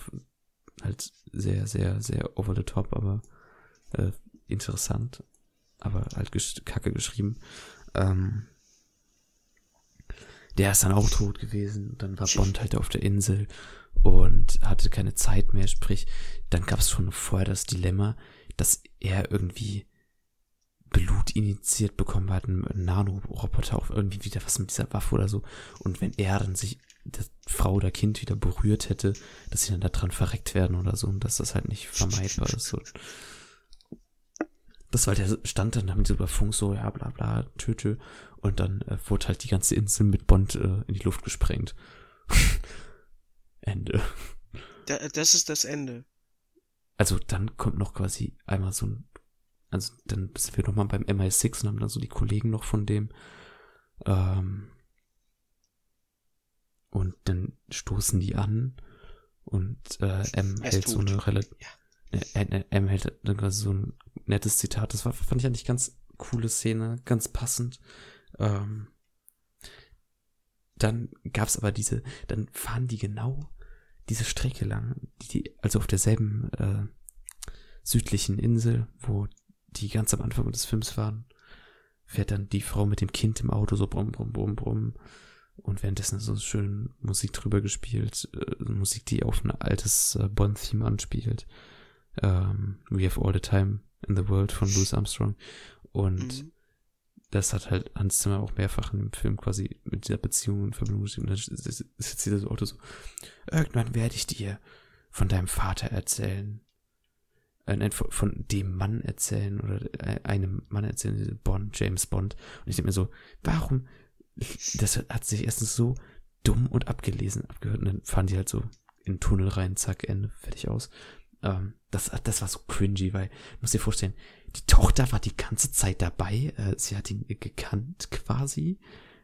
[SPEAKER 1] halt sehr, sehr, sehr over the top, aber äh, interessant. Aber halt gesch kacke geschrieben. Ähm, der ist dann auch tot gewesen. Dann war Bond halt auf der Insel und hatte keine Zeit mehr. Sprich, dann gab es schon vorher das Dilemma, dass er irgendwie Blut initiiert bekommen hat, ein Nanoroboter auf irgendwie wieder was mit dieser Waffe oder so. Und wenn er dann sich das Frau oder Kind wieder berührt hätte, dass sie dann da dran verreckt werden oder so und dass das halt nicht vermeidbar ist. So. Das war der Stand dann haben sie über Funk so, ja, bla bla, töte. Und dann äh, wurde halt die ganze Insel mit Bond äh, in die Luft gesprengt. Ende.
[SPEAKER 2] Da, das ist das Ende.
[SPEAKER 1] Also dann kommt noch quasi einmal so ein, also dann sind wir nochmal beim MI6 und haben dann so die Kollegen noch von dem. Ähm, und dann stoßen die an und äh, M
[SPEAKER 2] ist
[SPEAKER 1] hält so eine relativ, äh, M hält dann quasi so ein nettes Zitat. Das war, fand ich eigentlich ganz coole Szene, ganz passend. Ähm, dann gab's aber diese, dann fahren die genau diese Strecke lang, die, die also auf derselben äh, südlichen Insel, wo die ganz am Anfang des Films waren, fährt dann die Frau mit dem Kind im Auto so brumm, brumm, brumm, brumm. Und währenddessen ist so schön Musik drüber gespielt, äh, Musik, die auf ein altes äh, Bond-Theme anspielt. Ähm, We Have All the Time in the World von Louis Armstrong. Und
[SPEAKER 2] Mhm.
[SPEAKER 1] das hat halt Hans Zimmer auch mehrfach im Film quasi mit dieser Beziehung in Verbindung geschrieben. Dann sitzt hier das Auto so, irgendwann werde ich dir von deinem Vater erzählen. Äh, von, von dem Mann erzählen oder äh, einem Mann erzählen, Bond, James Bond. Und ich denke mir so, warum, das hat sich erstens so dumm und abgelesen abgehört und dann fahren die halt so in den Tunnel rein, zack, Ende, fertig aus. Ähm, das, das war so cringy, weil, muss dir vorstellen, die Tochter war die ganze Zeit dabei, äh, sie hat ihn gekannt quasi.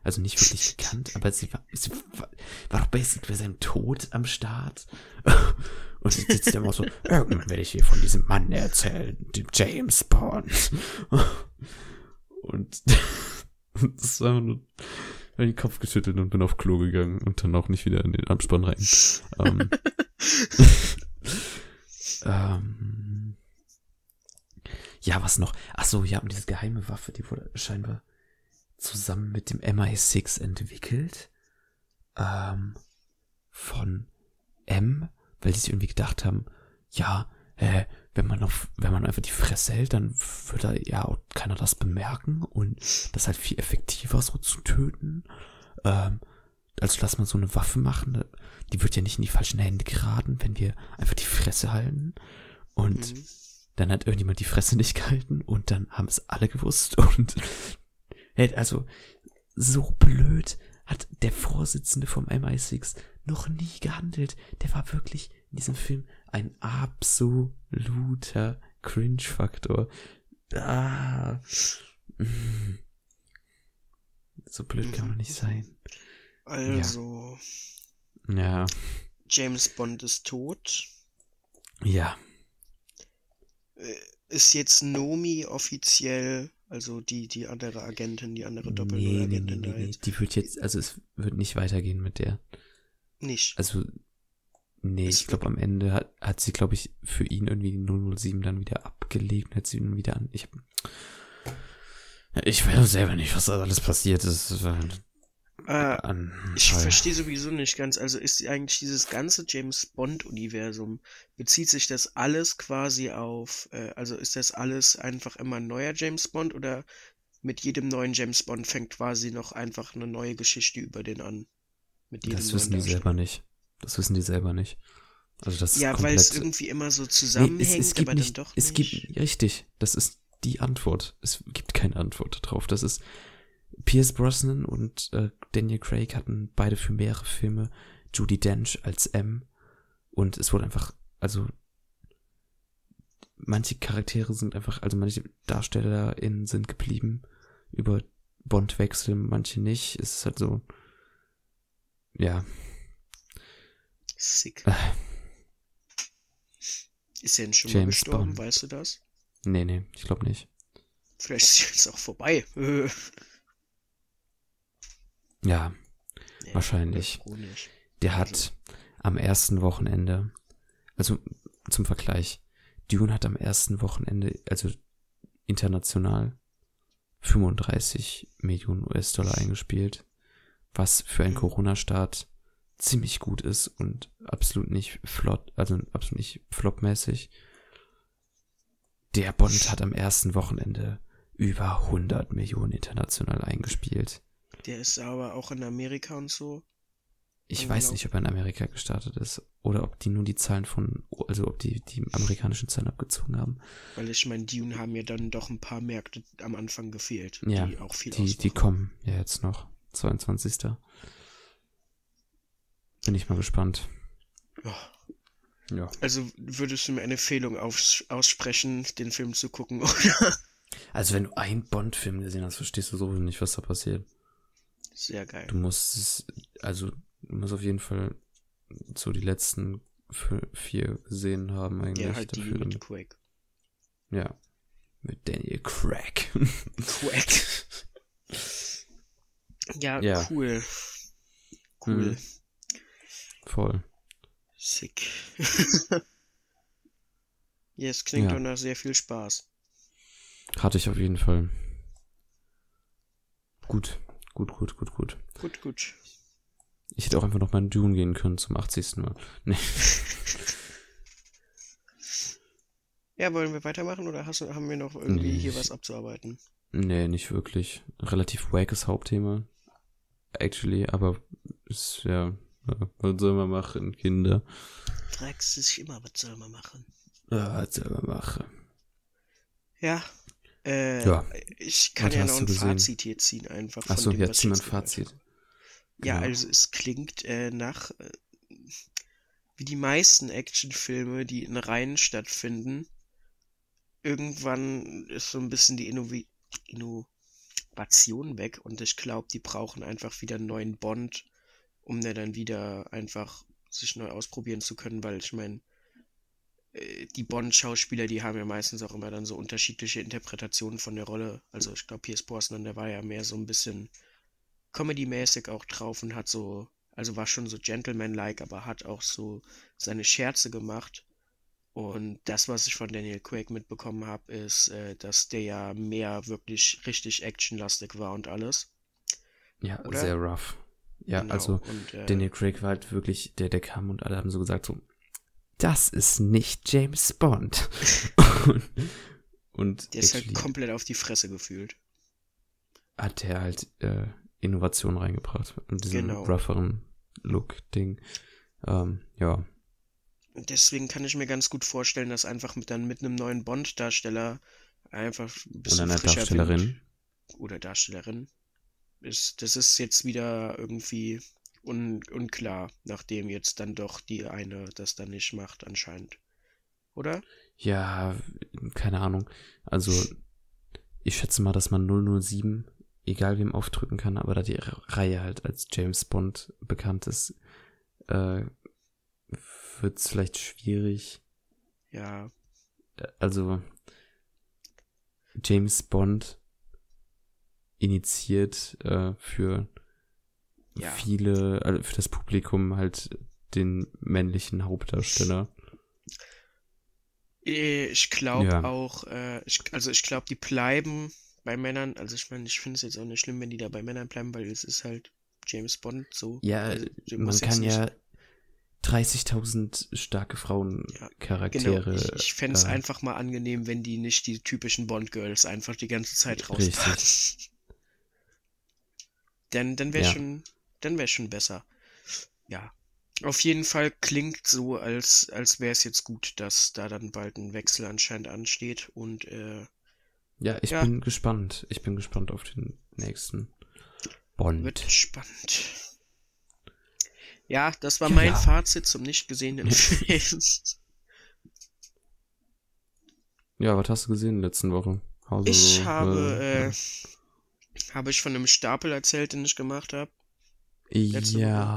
[SPEAKER 1] Also nicht wirklich gekannt, aber sie war, sie war, war doch basically bei seinem Tod am Start. Und sie sitzt immer so, irgendwann werde ich hier von diesem Mann erzählen, dem James Bond. Und das war nur, habe den Kopf geschüttelt und bin auf Klo gegangen und dann auch nicht wieder in den Abspann rein. ähm, ähm, ja, was noch? Ach so, ja, und diese geheime Waffe, die wurde scheinbar zusammen mit dem MI6 entwickelt. Ähm, von M, weil die sich irgendwie gedacht haben, ja, äh, wenn man auf, wenn man einfach die Fresse hält, dann wird da ja auch keiner das bemerken und das ist halt viel effektiver so zu töten. Ähm, also lass mal so eine Waffe machen, die wird ja nicht in die falschen Hände geraten, wenn wir einfach die Fresse halten. Und mhm. dann hat irgendjemand die Fresse nicht gehalten und dann haben es alle gewusst und also so blöd hat der Vorsitzende vom MI6 noch nie gehandelt. Der war wirklich in diesem Film ein absoluter Cringe-Faktor. Ah. So blöd kann man nicht sein.
[SPEAKER 2] Also.
[SPEAKER 1] Ja. ja.
[SPEAKER 2] James Bond ist tot.
[SPEAKER 1] Ja.
[SPEAKER 2] Äh, ist jetzt Nomi offiziell, also die, die andere Agentin, die andere Doppelagentin
[SPEAKER 1] nee, nee, nee, nee, Die wird jetzt, also es wird nicht weitergehen mit der.
[SPEAKER 2] Nicht.
[SPEAKER 1] Also, nee, es ich glaube am Ende hat, hat sie, glaube ich, für ihn irgendwie die 007 dann wieder abgelegt, hat sie ihn wieder an. Ich hab, ich weiß selber nicht, was da alles passiert ist.
[SPEAKER 2] Äh, ich verstehe sowieso nicht ganz. Also ist eigentlich dieses ganze James Bond-Universum, bezieht sich das alles quasi auf, äh, also ist das alles einfach immer ein neuer James Bond oder mit jedem neuen James Bond fängt quasi noch einfach eine neue Geschichte über den an?
[SPEAKER 1] das wissen die selber nicht. Das wissen die selber nicht. Also das
[SPEAKER 2] ja, weil es irgendwie immer so zusammenhängt, nee, es, es aber nicht, doch nicht.
[SPEAKER 1] Es gibt, richtig, das ist die Antwort. Es gibt keine Antwort darauf. Das ist, Pierce Brosnan und äh, Daniel Craig hatten beide für mehrere Filme Judy Dench als M. Und es wurde einfach, also manche Charaktere sind einfach, also manche DarstellerInnen sind geblieben über Bond-Wechsel, manche nicht. Es ist halt so, ja.
[SPEAKER 2] Sick. Äh. Ist er denn schon James mal gestorben, Bond. weißt du das?
[SPEAKER 1] Nee, nee, ich glaube nicht.
[SPEAKER 2] Vielleicht ist jetzt auch vorbei.
[SPEAKER 1] Ja, ja wahrscheinlich. Der hat also. am ersten Wochenende, also zum Vergleich, Dune hat am ersten Wochenende, also international, 35 Millionen US-Dollar eingespielt, was für einen mhm. Corona-Start ziemlich gut ist und absolut nicht flott, also absolut nicht flopmäßig. Der Bond hat am ersten Wochenende über 100 Millionen international eingespielt.
[SPEAKER 2] Der ist aber auch in Amerika und so.
[SPEAKER 1] Ich weiß nicht, ob er in Amerika gestartet ist oder ob die nur die Zahlen von, also ob die die amerikanischen Zahlen abgezogen haben.
[SPEAKER 2] Weil ich meine, Dune haben ja dann doch ein paar Märkte am Anfang gefehlt,
[SPEAKER 1] ja,
[SPEAKER 2] die auch viel
[SPEAKER 1] die, die kommen ja jetzt noch. 22. Bin ich mal gespannt.
[SPEAKER 2] Ja. ja. Also würdest du mir eine Empfehlung aus, aussprechen, den Film zu gucken, oder?
[SPEAKER 1] Also wenn du einen Bond-Film gesehen hast, verstehst du sowieso nicht, was da passiert.
[SPEAKER 2] Sehr geil.
[SPEAKER 1] Du musst es, also, du musst auf jeden Fall so die letzten vier gesehen haben eigentlich.
[SPEAKER 2] Ja, halt die dafür, mit Quake.
[SPEAKER 1] Ja. Mit Daniel Craig.
[SPEAKER 2] Quack. ja, ja, cool. Cool. Hm.
[SPEAKER 1] Voll.
[SPEAKER 2] Sick. ja, es klingt ja. doch nach sehr viel Spaß.
[SPEAKER 1] Hatte ich auf jeden Fall. Gut. Gut, gut, gut, gut.
[SPEAKER 2] Gut, gut.
[SPEAKER 1] Ich hätte auch einfach noch mal in Dune gehen können zum 80. Mal. Nee.
[SPEAKER 2] ja, wollen wir weitermachen oder hast, haben wir noch irgendwie nee, hier was abzuarbeiten?
[SPEAKER 1] Nee, nicht wirklich. Relativ wackes Hauptthema. Actually, aber ist ja, ja, was soll man machen, Kinder?
[SPEAKER 2] Fragst sich immer, was soll man machen?
[SPEAKER 1] Ja, was soll man machen?
[SPEAKER 2] Ja. Äh,
[SPEAKER 1] Ja.
[SPEAKER 2] Ich kann
[SPEAKER 1] Was
[SPEAKER 2] ja noch ein? Fazit hier ziehen, einfach. von
[SPEAKER 1] Achso,
[SPEAKER 2] dem,
[SPEAKER 1] jetzt
[SPEAKER 2] was
[SPEAKER 1] zieh mal ein Fazit.
[SPEAKER 2] habe. Ja,
[SPEAKER 1] Genau.
[SPEAKER 2] also es klingt äh, nach, äh, wie die meisten Actionfilme, die in Reihen stattfinden. Irgendwann ist so ein bisschen die Innovi Innovation weg und ich glaube, die brauchen einfach wieder einen neuen Bond, um der dann wieder einfach sich neu ausprobieren zu können, weil ich meine, die Bond-Schauspieler, die haben ja meistens auch immer dann so unterschiedliche Interpretationen von der Rolle. Also ich glaube, Pierce Brosnan, der war ja mehr so ein bisschen Comedy-mäßig auch drauf und hat so, also war schon so Gentleman-like, aber hat auch so seine Scherze gemacht. Und das, was ich von Daniel Craig mitbekommen habe, ist, äh, dass der ja mehr wirklich richtig actionlastig war und alles.
[SPEAKER 1] Ja,
[SPEAKER 2] Oder?
[SPEAKER 1] sehr rough. Ja,
[SPEAKER 2] Genau,
[SPEAKER 1] also
[SPEAKER 2] und, äh,
[SPEAKER 1] Daniel Craig war halt wirklich, der, der kam und alle haben so gesagt, so, das ist nicht James Bond. und und
[SPEAKER 2] der ist halt komplett auf die Fresse gefühlt.
[SPEAKER 1] hat er halt äh, Innovation reingebracht. Und diesen
[SPEAKER 2] Genau.
[SPEAKER 1] rougheren Look-Ding. Ähm, ja.
[SPEAKER 2] Und deswegen kann ich mir ganz gut vorstellen, dass einfach mit dann mit einem neuen Bond-Darsteller einfach ein
[SPEAKER 1] Und
[SPEAKER 2] bisschen
[SPEAKER 1] einer
[SPEAKER 2] frischer
[SPEAKER 1] Darstellerin.
[SPEAKER 2] Wind oder Darstellerin ist, das ist jetzt wieder irgendwie un, unklar, nachdem jetzt dann doch die eine das dann nicht macht anscheinend. Oder?
[SPEAKER 1] Ja, keine Ahnung. Also, ich schätze mal, dass man 007 egal wem aufdrücken kann, aber da die Reihe halt als James Bond bekannt ist, äh, wird es vielleicht schwierig.
[SPEAKER 2] Ja,
[SPEAKER 1] Also, James Bond initiiert äh, für
[SPEAKER 2] Ja.
[SPEAKER 1] viele, also für das Publikum halt den männlichen Hauptdarsteller.
[SPEAKER 2] Äh, ich glaube
[SPEAKER 1] Ja.
[SPEAKER 2] auch, äh, ich, also ich glaube, die bleiben bei Männern. Also ich meine, ich finde es jetzt auch nicht schlimm, wenn die da bei Männern bleiben, weil es ist halt James Bond so.
[SPEAKER 1] Ja,
[SPEAKER 2] Also, du
[SPEAKER 1] man kann
[SPEAKER 2] nicht-
[SPEAKER 1] ja 30.000 starke
[SPEAKER 2] Genau,
[SPEAKER 1] Frauencharaktere.
[SPEAKER 2] ich, ich fände es
[SPEAKER 1] äh,
[SPEAKER 2] einfach mal angenehm, wenn die nicht die typischen Bond-Girls einfach die ganze Zeit rauspacken. Dann, dann wäre
[SPEAKER 1] Ja.
[SPEAKER 2] schon, dann wäre schon besser. Ja. Auf jeden Fall klingt so, als, als wäre es jetzt gut, dass da dann bald ein Wechsel anscheinend ansteht und äh,
[SPEAKER 1] Ja, ich
[SPEAKER 2] Ja.
[SPEAKER 1] bin gespannt. Ich bin gespannt auf den nächsten Bond.
[SPEAKER 2] wird spannend. Ja, das war
[SPEAKER 1] Ja,
[SPEAKER 2] mein
[SPEAKER 1] ja.
[SPEAKER 2] Fazit zum nicht gesehenen Film.
[SPEAKER 1] Ja, was hast du gesehen letzten Woche? Also,
[SPEAKER 2] Ich habe,
[SPEAKER 1] äh,
[SPEAKER 2] äh, habe ich von einem Stapel erzählt, den ich gemacht habe. Letzte Woche.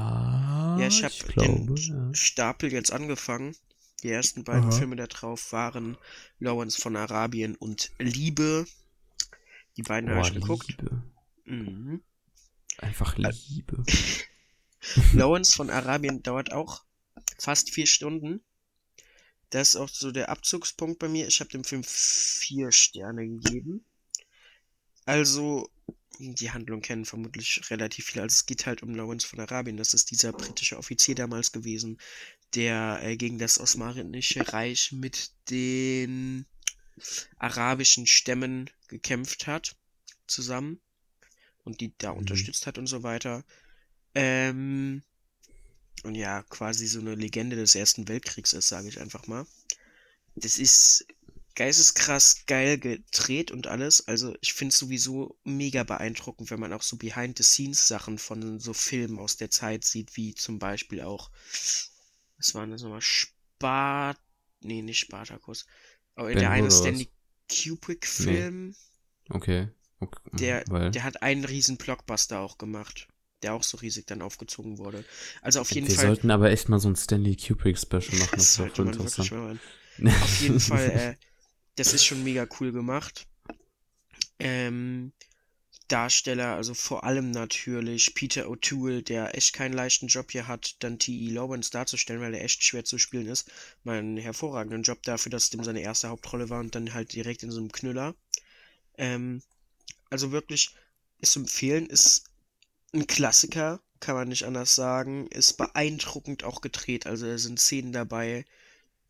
[SPEAKER 1] ja,
[SPEAKER 2] Ja, ich habe den
[SPEAKER 1] ja.
[SPEAKER 2] Stapel jetzt angefangen. Die ersten beiden
[SPEAKER 1] Aha.
[SPEAKER 2] Filme da drauf waren Lawrence von Arabien und Liebe. Die beiden habe
[SPEAKER 1] Boah,
[SPEAKER 2] ich geguckt.
[SPEAKER 1] Liebe.
[SPEAKER 2] Mhm.
[SPEAKER 1] Einfach
[SPEAKER 2] Äh,
[SPEAKER 1] Liebe.
[SPEAKER 2] Lawrence von Arabien dauert auch fast vier Stunden. Das ist auch so der Abzugspunkt bei mir. Ich habe dem Film vier Sterne gegeben. Also, die Handlung kennen vermutlich relativ viele. Also es geht halt um Lawrence von Arabien. Das ist dieser britische Offizier damals gewesen, der äh, gegen das Osmanische Reich mit den arabischen Stämmen gekämpft hat, zusammen. Und die da
[SPEAKER 1] Mhm.
[SPEAKER 2] unterstützt hat und so weiter. Ähm, und ja, quasi so eine Legende des Ersten Weltkriegs ist, sage ich einfach mal. Das ist geisteskrass geil gedreht und alles. Also ich finde es sowieso mega beeindruckend, wenn man auch so Behind-the-Scenes-Sachen von so Filmen aus der Zeit sieht, wie zum Beispiel auch, was waren das nochmal? Spart, nee, nicht Spartacus. Aber
[SPEAKER 1] Ben
[SPEAKER 2] der eine? Stanley Kubrick-Film,
[SPEAKER 1] Okay. okay.
[SPEAKER 2] der,
[SPEAKER 1] Weil,
[SPEAKER 2] der hat einen riesen Blockbuster auch gemacht, der auch so riesig dann aufgezogen wurde. Also auf jeden
[SPEAKER 1] wir
[SPEAKER 2] Fall.
[SPEAKER 1] sollten aber echt mal so ein Stanley Kubrick Special machen. Das
[SPEAKER 2] Das wirklich
[SPEAKER 1] interessant.
[SPEAKER 2] Auf jeden Fall, äh, das ist schon mega cool gemacht. Ähm, Darsteller, also vor allem natürlich Peter O'Toole, der echt keinen leichten Job hier hat, dann T.E. Lawrence darzustellen, weil er echt schwer zu spielen ist. Mal einen hervorragenden Job dafür, dass es dem seine erste Hauptrolle war und dann halt direkt in so einem Knüller. Ähm, also wirklich, ist zu empfehlen, ist ein Klassiker, kann man nicht anders sagen. Ist beeindruckend auch gedreht. Also da sind Szenen dabei,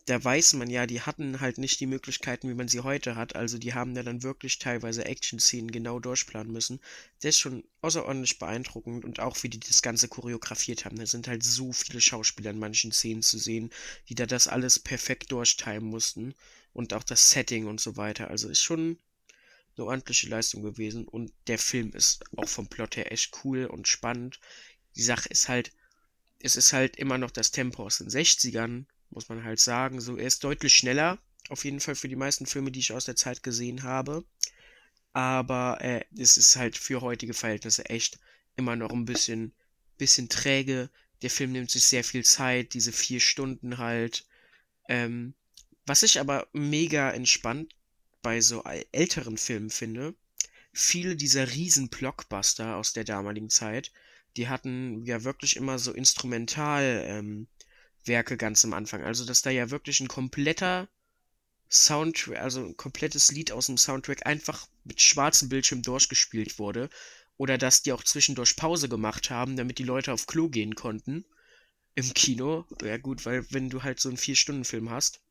[SPEAKER 2] da weiß man ja, die hatten halt nicht die Möglichkeiten, wie man sie heute hat. Also die haben ja dann wirklich teilweise Action-Szenen genau durchplanen müssen. Das ist schon außerordentlich beeindruckend und auch wie die das Ganze choreografiert haben. Da sind halt so viele Schauspieler in manchen Szenen zu sehen, die da das alles perfekt durchtimen mussten. Und auch das Setting und so weiter. Also ist schon eine ordentliche Leistung gewesen. Und der Film ist auch vom Plot her echt cool und spannend. Die Sache ist halt, es ist halt immer noch das Tempo aus den 60ern muss man halt sagen. So, er ist deutlich schneller, auf jeden Fall für die meisten Filme, die ich aus der Zeit gesehen habe. Aber äh, es ist halt für heutige Verhältnisse echt immer noch ein bisschen, bisschen träge. Der Film nimmt sich sehr viel Zeit, diese vier Stunden halt. Ähm, was ich aber mega entspannt bei so älteren Filmen finde, viele dieser riesen Blockbuster aus der damaligen Zeit, die hatten ja wirklich immer so instrumental ähm, Werke ganz am Anfang. Also, dass da ja wirklich ein kompletter Soundtrack, also ein komplettes Lied aus dem Soundtrack einfach mit schwarzem Bildschirm durchgespielt wurde. Oder dass die auch zwischendurch Pause gemacht haben, damit die Leute auf Klo gehen konnten. Im Kino. Ja gut, weil wenn du halt so einen Vier-Stunden-Film hast,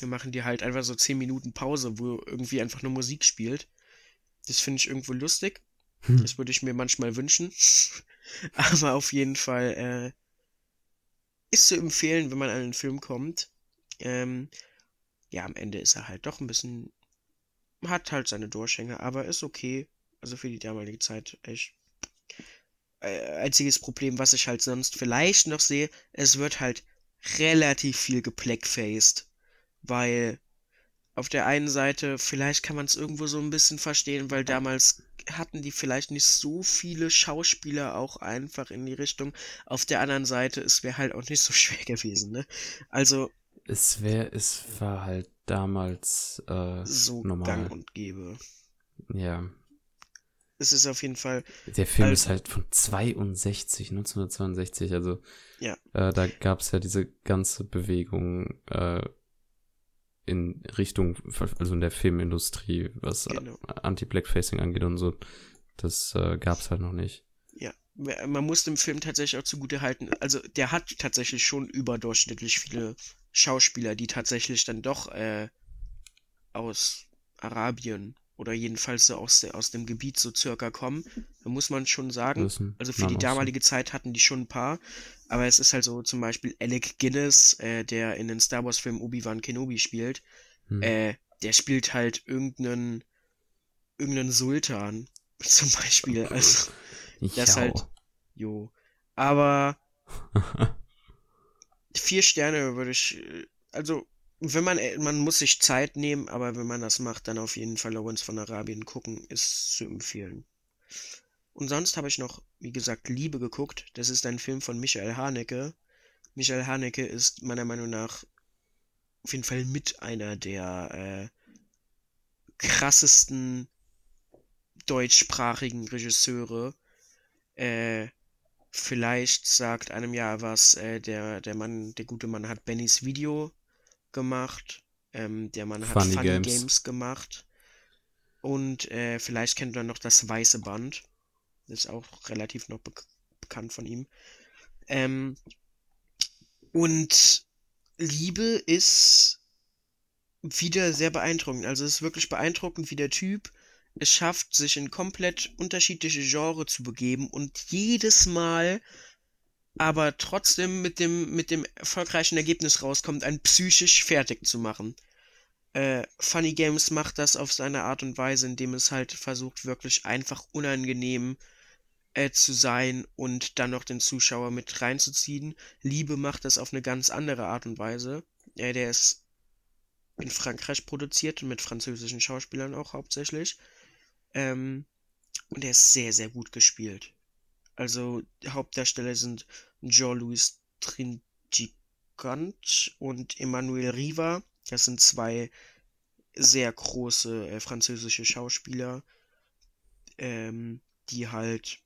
[SPEAKER 2] dann machen die halt einfach so 10 Minuten Pause, wo irgendwie einfach nur Musik spielt. Das finde ich irgendwo lustig. Hm. Das würde ich mir manchmal wünschen. Aber auf jeden Fall, äh, ist zu empfehlen, wenn man an den Film kommt. Ähm, ja, am Ende ist er halt doch ein bisschen, hat halt seine Durchhänge, aber ist okay. Also für die damalige Zeit echt. Äh, einziges Problem, was ich halt sonst vielleicht noch sehe, es wird halt relativ viel geblackfaced, weil auf der einen Seite, vielleicht kann man es irgendwo so ein bisschen verstehen, weil damals hatten die vielleicht nicht so viele Schauspieler auch einfach in die Richtung. Auf der anderen Seite, es wäre halt auch nicht so schwer gewesen, ne? Also.
[SPEAKER 1] Es wäre, es war halt damals äh,
[SPEAKER 2] so normal. gang und gäbe.
[SPEAKER 1] Ja.
[SPEAKER 2] Es ist auf jeden Fall.
[SPEAKER 1] Der Film ist halt von 62, 1962, also
[SPEAKER 2] ja.
[SPEAKER 1] Äh, da gab es ja diese ganze Bewegung äh, in Richtung, also in der Filmindustrie, was genau. Anti-Blackfacing angeht und so. Das äh, gab es halt noch nicht.
[SPEAKER 2] Ja, man muss dem Film tatsächlich auch zugute halten. Also der hat tatsächlich schon überdurchschnittlich viele Schauspieler, die tatsächlich dann doch äh, aus Arabien oder jedenfalls so aus, der, aus dem Gebiet so circa kommen. Da muss man schon sagen. Also für die damalige Zeit hatten die schon ein paar. Aber es ist halt so zum Beispiel Alec Guinness, äh, der in den Star Wars Film Obi-Wan Kenobi spielt. Hm. Äh, der spielt halt irgendeinen irgendeinen Sultan zum Beispiel. Also das halt. Jo. Aber vier Sterne würde ich. Also wenn man, äh, man muss sich Zeit nehmen, aber wenn man das macht, dann auf jeden Fall Lawrence von Arabien gucken, ist zu empfehlen. Und sonst habe ich noch, wie gesagt, Liebe geguckt. Das ist ein Film von Michael Haneke. Michael Haneke ist meiner Meinung nach auf jeden Fall mit einer der äh, krassesten deutschsprachigen Regisseure. Äh, vielleicht sagt einem ja was, äh, der, der Mann, der gute Mann hat Bennys Video gemacht. Ähm, der Mann hat Funny, Funny Games. Games. gemacht. Und äh, vielleicht kennt man noch das Weiße Band. Das ist auch relativ noch be bekannt von ihm. Ähm, und Liebe ist wieder sehr beeindruckend. Also es ist wirklich beeindruckend, wie der Typ es schafft, sich in komplett unterschiedliche Genre zu begeben und jedes Mal aber trotzdem mit dem, mit dem erfolgreichen Ergebnis rauskommt, einen psychisch fertig zu machen. Äh, Funny Games macht das auf seine Art und Weise, indem es halt versucht, wirklich einfach unangenehm äh, zu sein und dann noch den Zuschauer mit reinzuziehen. Liebe macht das auf eine ganz andere Art und Weise. Äh, der ist in Frankreich produziert, mit französischen Schauspielern auch hauptsächlich. Ähm, und er ist sehr, sehr gut gespielt. Also Hauptdarsteller sind Jean-Louis Trintignant und Emmanuel Riva. Das sind zwei sehr große äh, französische Schauspieler, ähm, die halt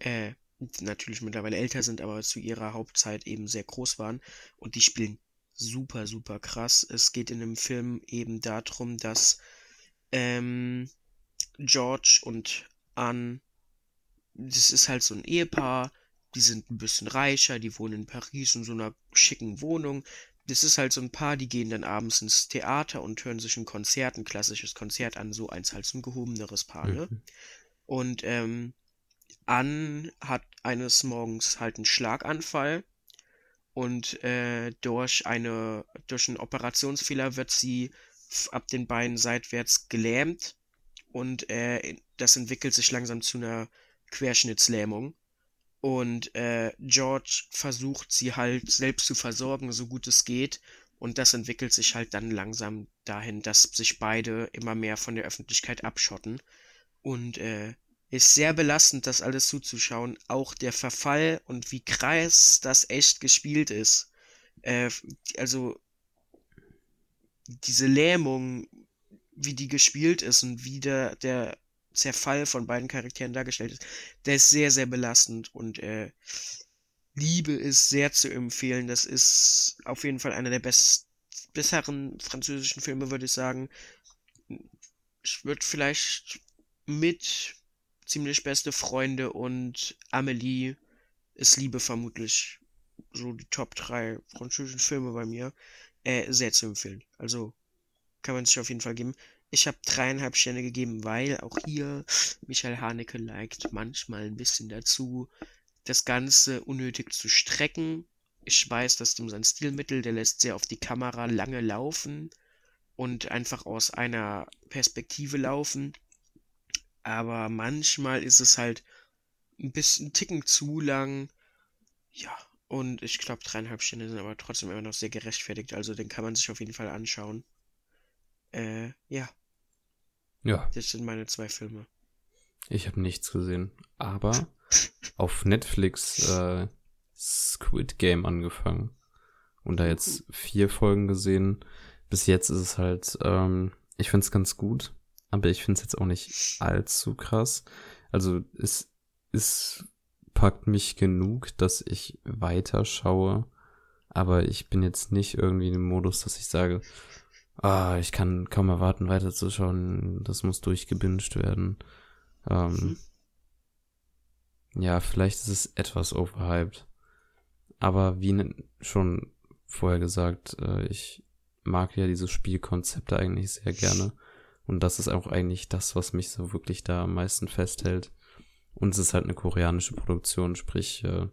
[SPEAKER 2] äh, natürlich mittlerweile älter sind, aber zu ihrer Hauptzeit eben sehr groß waren. Und die spielen super, super krass. Es geht in dem Film eben darum, dass ähm, George und Anne das ist halt so ein Ehepaar, die sind ein bisschen reicher, die wohnen in Paris in so einer schicken Wohnung. das ist halt so ein Paar, die gehen dann abends ins Theater und hören sich ein Konzert, ein klassisches Konzert an, so eins halt so ein gehobeneres Paar, ne?
[SPEAKER 1] Mhm.
[SPEAKER 2] Und ähm, Ann hat eines Morgens halt einen Schlaganfall und äh, durch eine durch einen Operationsfehler wird sie ab den Beinen seitwärts gelähmt und äh, das entwickelt sich langsam zu einer Querschnittslähmung. Und äh, George versucht sie halt selbst zu versorgen, so gut es geht. Und das entwickelt sich halt dann langsam dahin, dass sich beide immer mehr von der Öffentlichkeit abschotten. Und äh, ist sehr belastend, das alles zuzuschauen. Auch der Verfall und wie krass das echt gespielt ist. Äh, also diese Lähmung, wie die gespielt ist und wie der, der Zerfall von beiden Charakteren dargestellt ist, der ist sehr, sehr belastend und äh, Liebe ist sehr zu empfehlen. Das ist auf jeden Fall einer der best besseren französischen Filme, würde ich sagen. Ich würde vielleicht mit ziemlich beste Freunde und Amelie ist Liebe vermutlich so die Top 3 französischen Filme bei mir äh, sehr zu empfehlen. Also kann man sich auf jeden Fall geben. Ich habe dreieinhalb Sterne gegeben, weil auch hier Michael Haneke neigt manchmal ein bisschen dazu, das Ganze unnötig zu strecken. Ich weiß, dass dem sein Stilmittel, der lässt sehr auf die Kamera lange laufen und einfach aus einer Perspektive laufen. Aber manchmal ist es halt ein bisschen Ticken zu lang. Ja, und ich glaube, dreieinhalb Sterne sind aber trotzdem immer noch sehr gerechtfertigt. Also den kann man sich auf jeden Fall anschauen. Äh, ja,
[SPEAKER 1] Ja,
[SPEAKER 2] das sind meine zwei Filme.
[SPEAKER 1] ich habe nichts gesehen. Aber auf Netflix äh, Squid Game angefangen. Und da jetzt vier Folgen gesehen. Bis jetzt ist es halt, ähm, ich find's ganz gut, aber ich find's jetzt auch nicht allzu krass. Also es, es packt mich genug, dass ich weiter schaue, aber ich bin jetzt nicht irgendwie in dem Modus, dass ich sage, ah, ich kann kaum erwarten, weiterzuschauen, das muss durchgebinged werden. Ähm, ja, vielleicht ist es etwas overhyped. Aber wie ne- schon vorher gesagt, äh, ich mag ja diese Spielkonzepte eigentlich sehr gerne. Und das ist auch eigentlich das, was mich so wirklich da am meisten festhält. Und es ist halt eine koreanische Produktion, sprich, äh,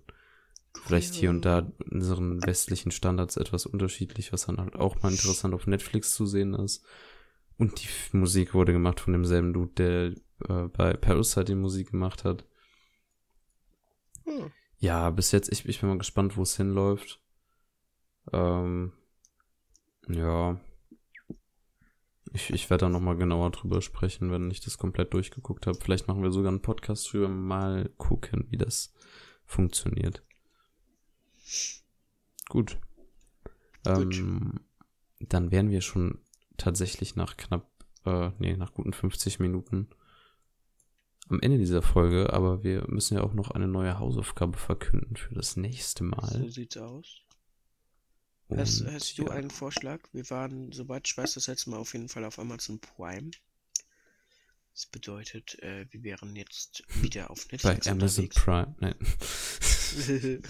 [SPEAKER 1] vielleicht hier und da unseren westlichen Standards etwas unterschiedlich, was dann halt auch mal interessant auf Netflix zu sehen ist. Und die Musik wurde gemacht von demselben Dude, der äh, bei Parasite die Musik gemacht hat.
[SPEAKER 2] Hm.
[SPEAKER 1] Ja, bis jetzt, ich, ich bin mal gespannt, wo es hinläuft. Ähm, ja. Ich, ich werde da nochmal genauer drüber sprechen, wenn ich das komplett durchgeguckt habe. Vielleicht machen wir sogar einen Podcast drüber, mal gucken, wie das funktioniert. Gut. Ähm, dann wären wir schon tatsächlich nach knapp, äh, nee, nach guten 50 Minuten am Ende dieser Folge, aber wir müssen ja auch noch eine neue Hausaufgabe verkünden für das nächste
[SPEAKER 2] So
[SPEAKER 1] Mal.
[SPEAKER 2] sieht's aus. Hast,
[SPEAKER 1] Und,
[SPEAKER 2] hast du
[SPEAKER 1] ja.
[SPEAKER 2] einen Vorschlag? Wir waren, soweit ich weiß, das letzte Mal auf jeden Fall auf Amazon Prime. Das bedeutet, äh, wir wären jetzt wieder auf
[SPEAKER 1] bei
[SPEAKER 2] Netflix
[SPEAKER 1] Amazon
[SPEAKER 2] unterwegs.
[SPEAKER 1] Prime? Nein.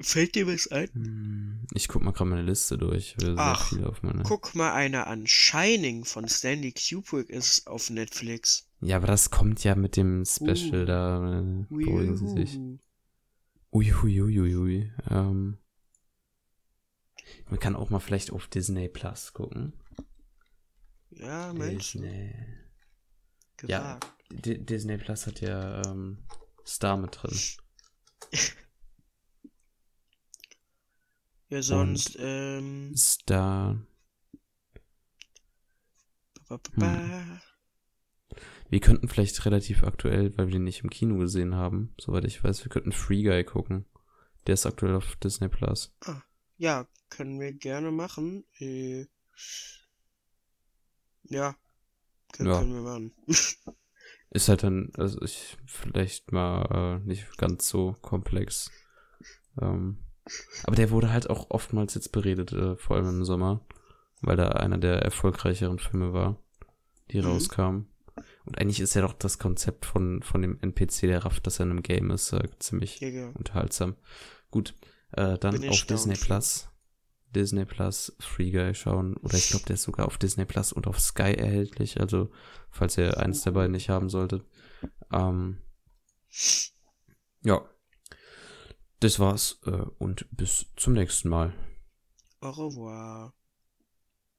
[SPEAKER 2] Fällt dir was ein?
[SPEAKER 1] Hm, ich guck mal gerade meine Liste durch.
[SPEAKER 2] Ach,
[SPEAKER 1] meine.
[SPEAKER 2] Guck mal einer an. Shining von Stanley Kubrick ist auf Netflix.
[SPEAKER 1] Ja, aber das kommt ja mit dem Special
[SPEAKER 2] Uh.
[SPEAKER 1] da. äh, Beruhigen Sie sich.
[SPEAKER 2] Uiuhu.
[SPEAKER 1] Ui, ui, ui, ui, ui. Ähm, man kann auch mal vielleicht auf Disney Plus gucken.
[SPEAKER 2] Ja, Mensch.
[SPEAKER 1] Disney. Ja,
[SPEAKER 2] Gewagt.
[SPEAKER 1] D Disney Plus hat ja ähm, Star mit drin.
[SPEAKER 2] Ja, sonst, ähm.
[SPEAKER 1] Star.
[SPEAKER 2] Ba, ba, ba.
[SPEAKER 1] Wir könnten vielleicht relativ aktuell, weil wir den nicht im Kino gesehen haben, soweit ich weiß, wir könnten Free Guy gucken. Der ist aktuell auf Disney Plus.
[SPEAKER 2] Ja, können wir gerne machen. Äh, ja, können,
[SPEAKER 1] Ja.
[SPEAKER 2] können wir machen.
[SPEAKER 1] Ist halt dann, also ich, vielleicht mal äh, nicht ganz so komplex. Ähm, aber der wurde halt auch oftmals jetzt beredet, äh, vor allem im Sommer, weil da einer der erfolgreicheren Filme war, die
[SPEAKER 2] Mhm.
[SPEAKER 1] rauskamen. Und eigentlich ist ja doch das Konzept von, von dem NPC, der rafft, dass er in einem Game ist, äh, ziemlich
[SPEAKER 2] Ja, ja.
[SPEAKER 1] unterhaltsam. Gut, äh, dann
[SPEAKER 2] Bin
[SPEAKER 1] auf. Disney Plus. Disney Plus Free Guy schauen. Oder ich glaube, der ist sogar auf Disney Plus und auf Sky erhältlich. Also, falls ihr eins der beiden nicht haben solltet. Ähm, ja. Das war's. Äh, und bis zum nächsten Mal.
[SPEAKER 2] Au revoir.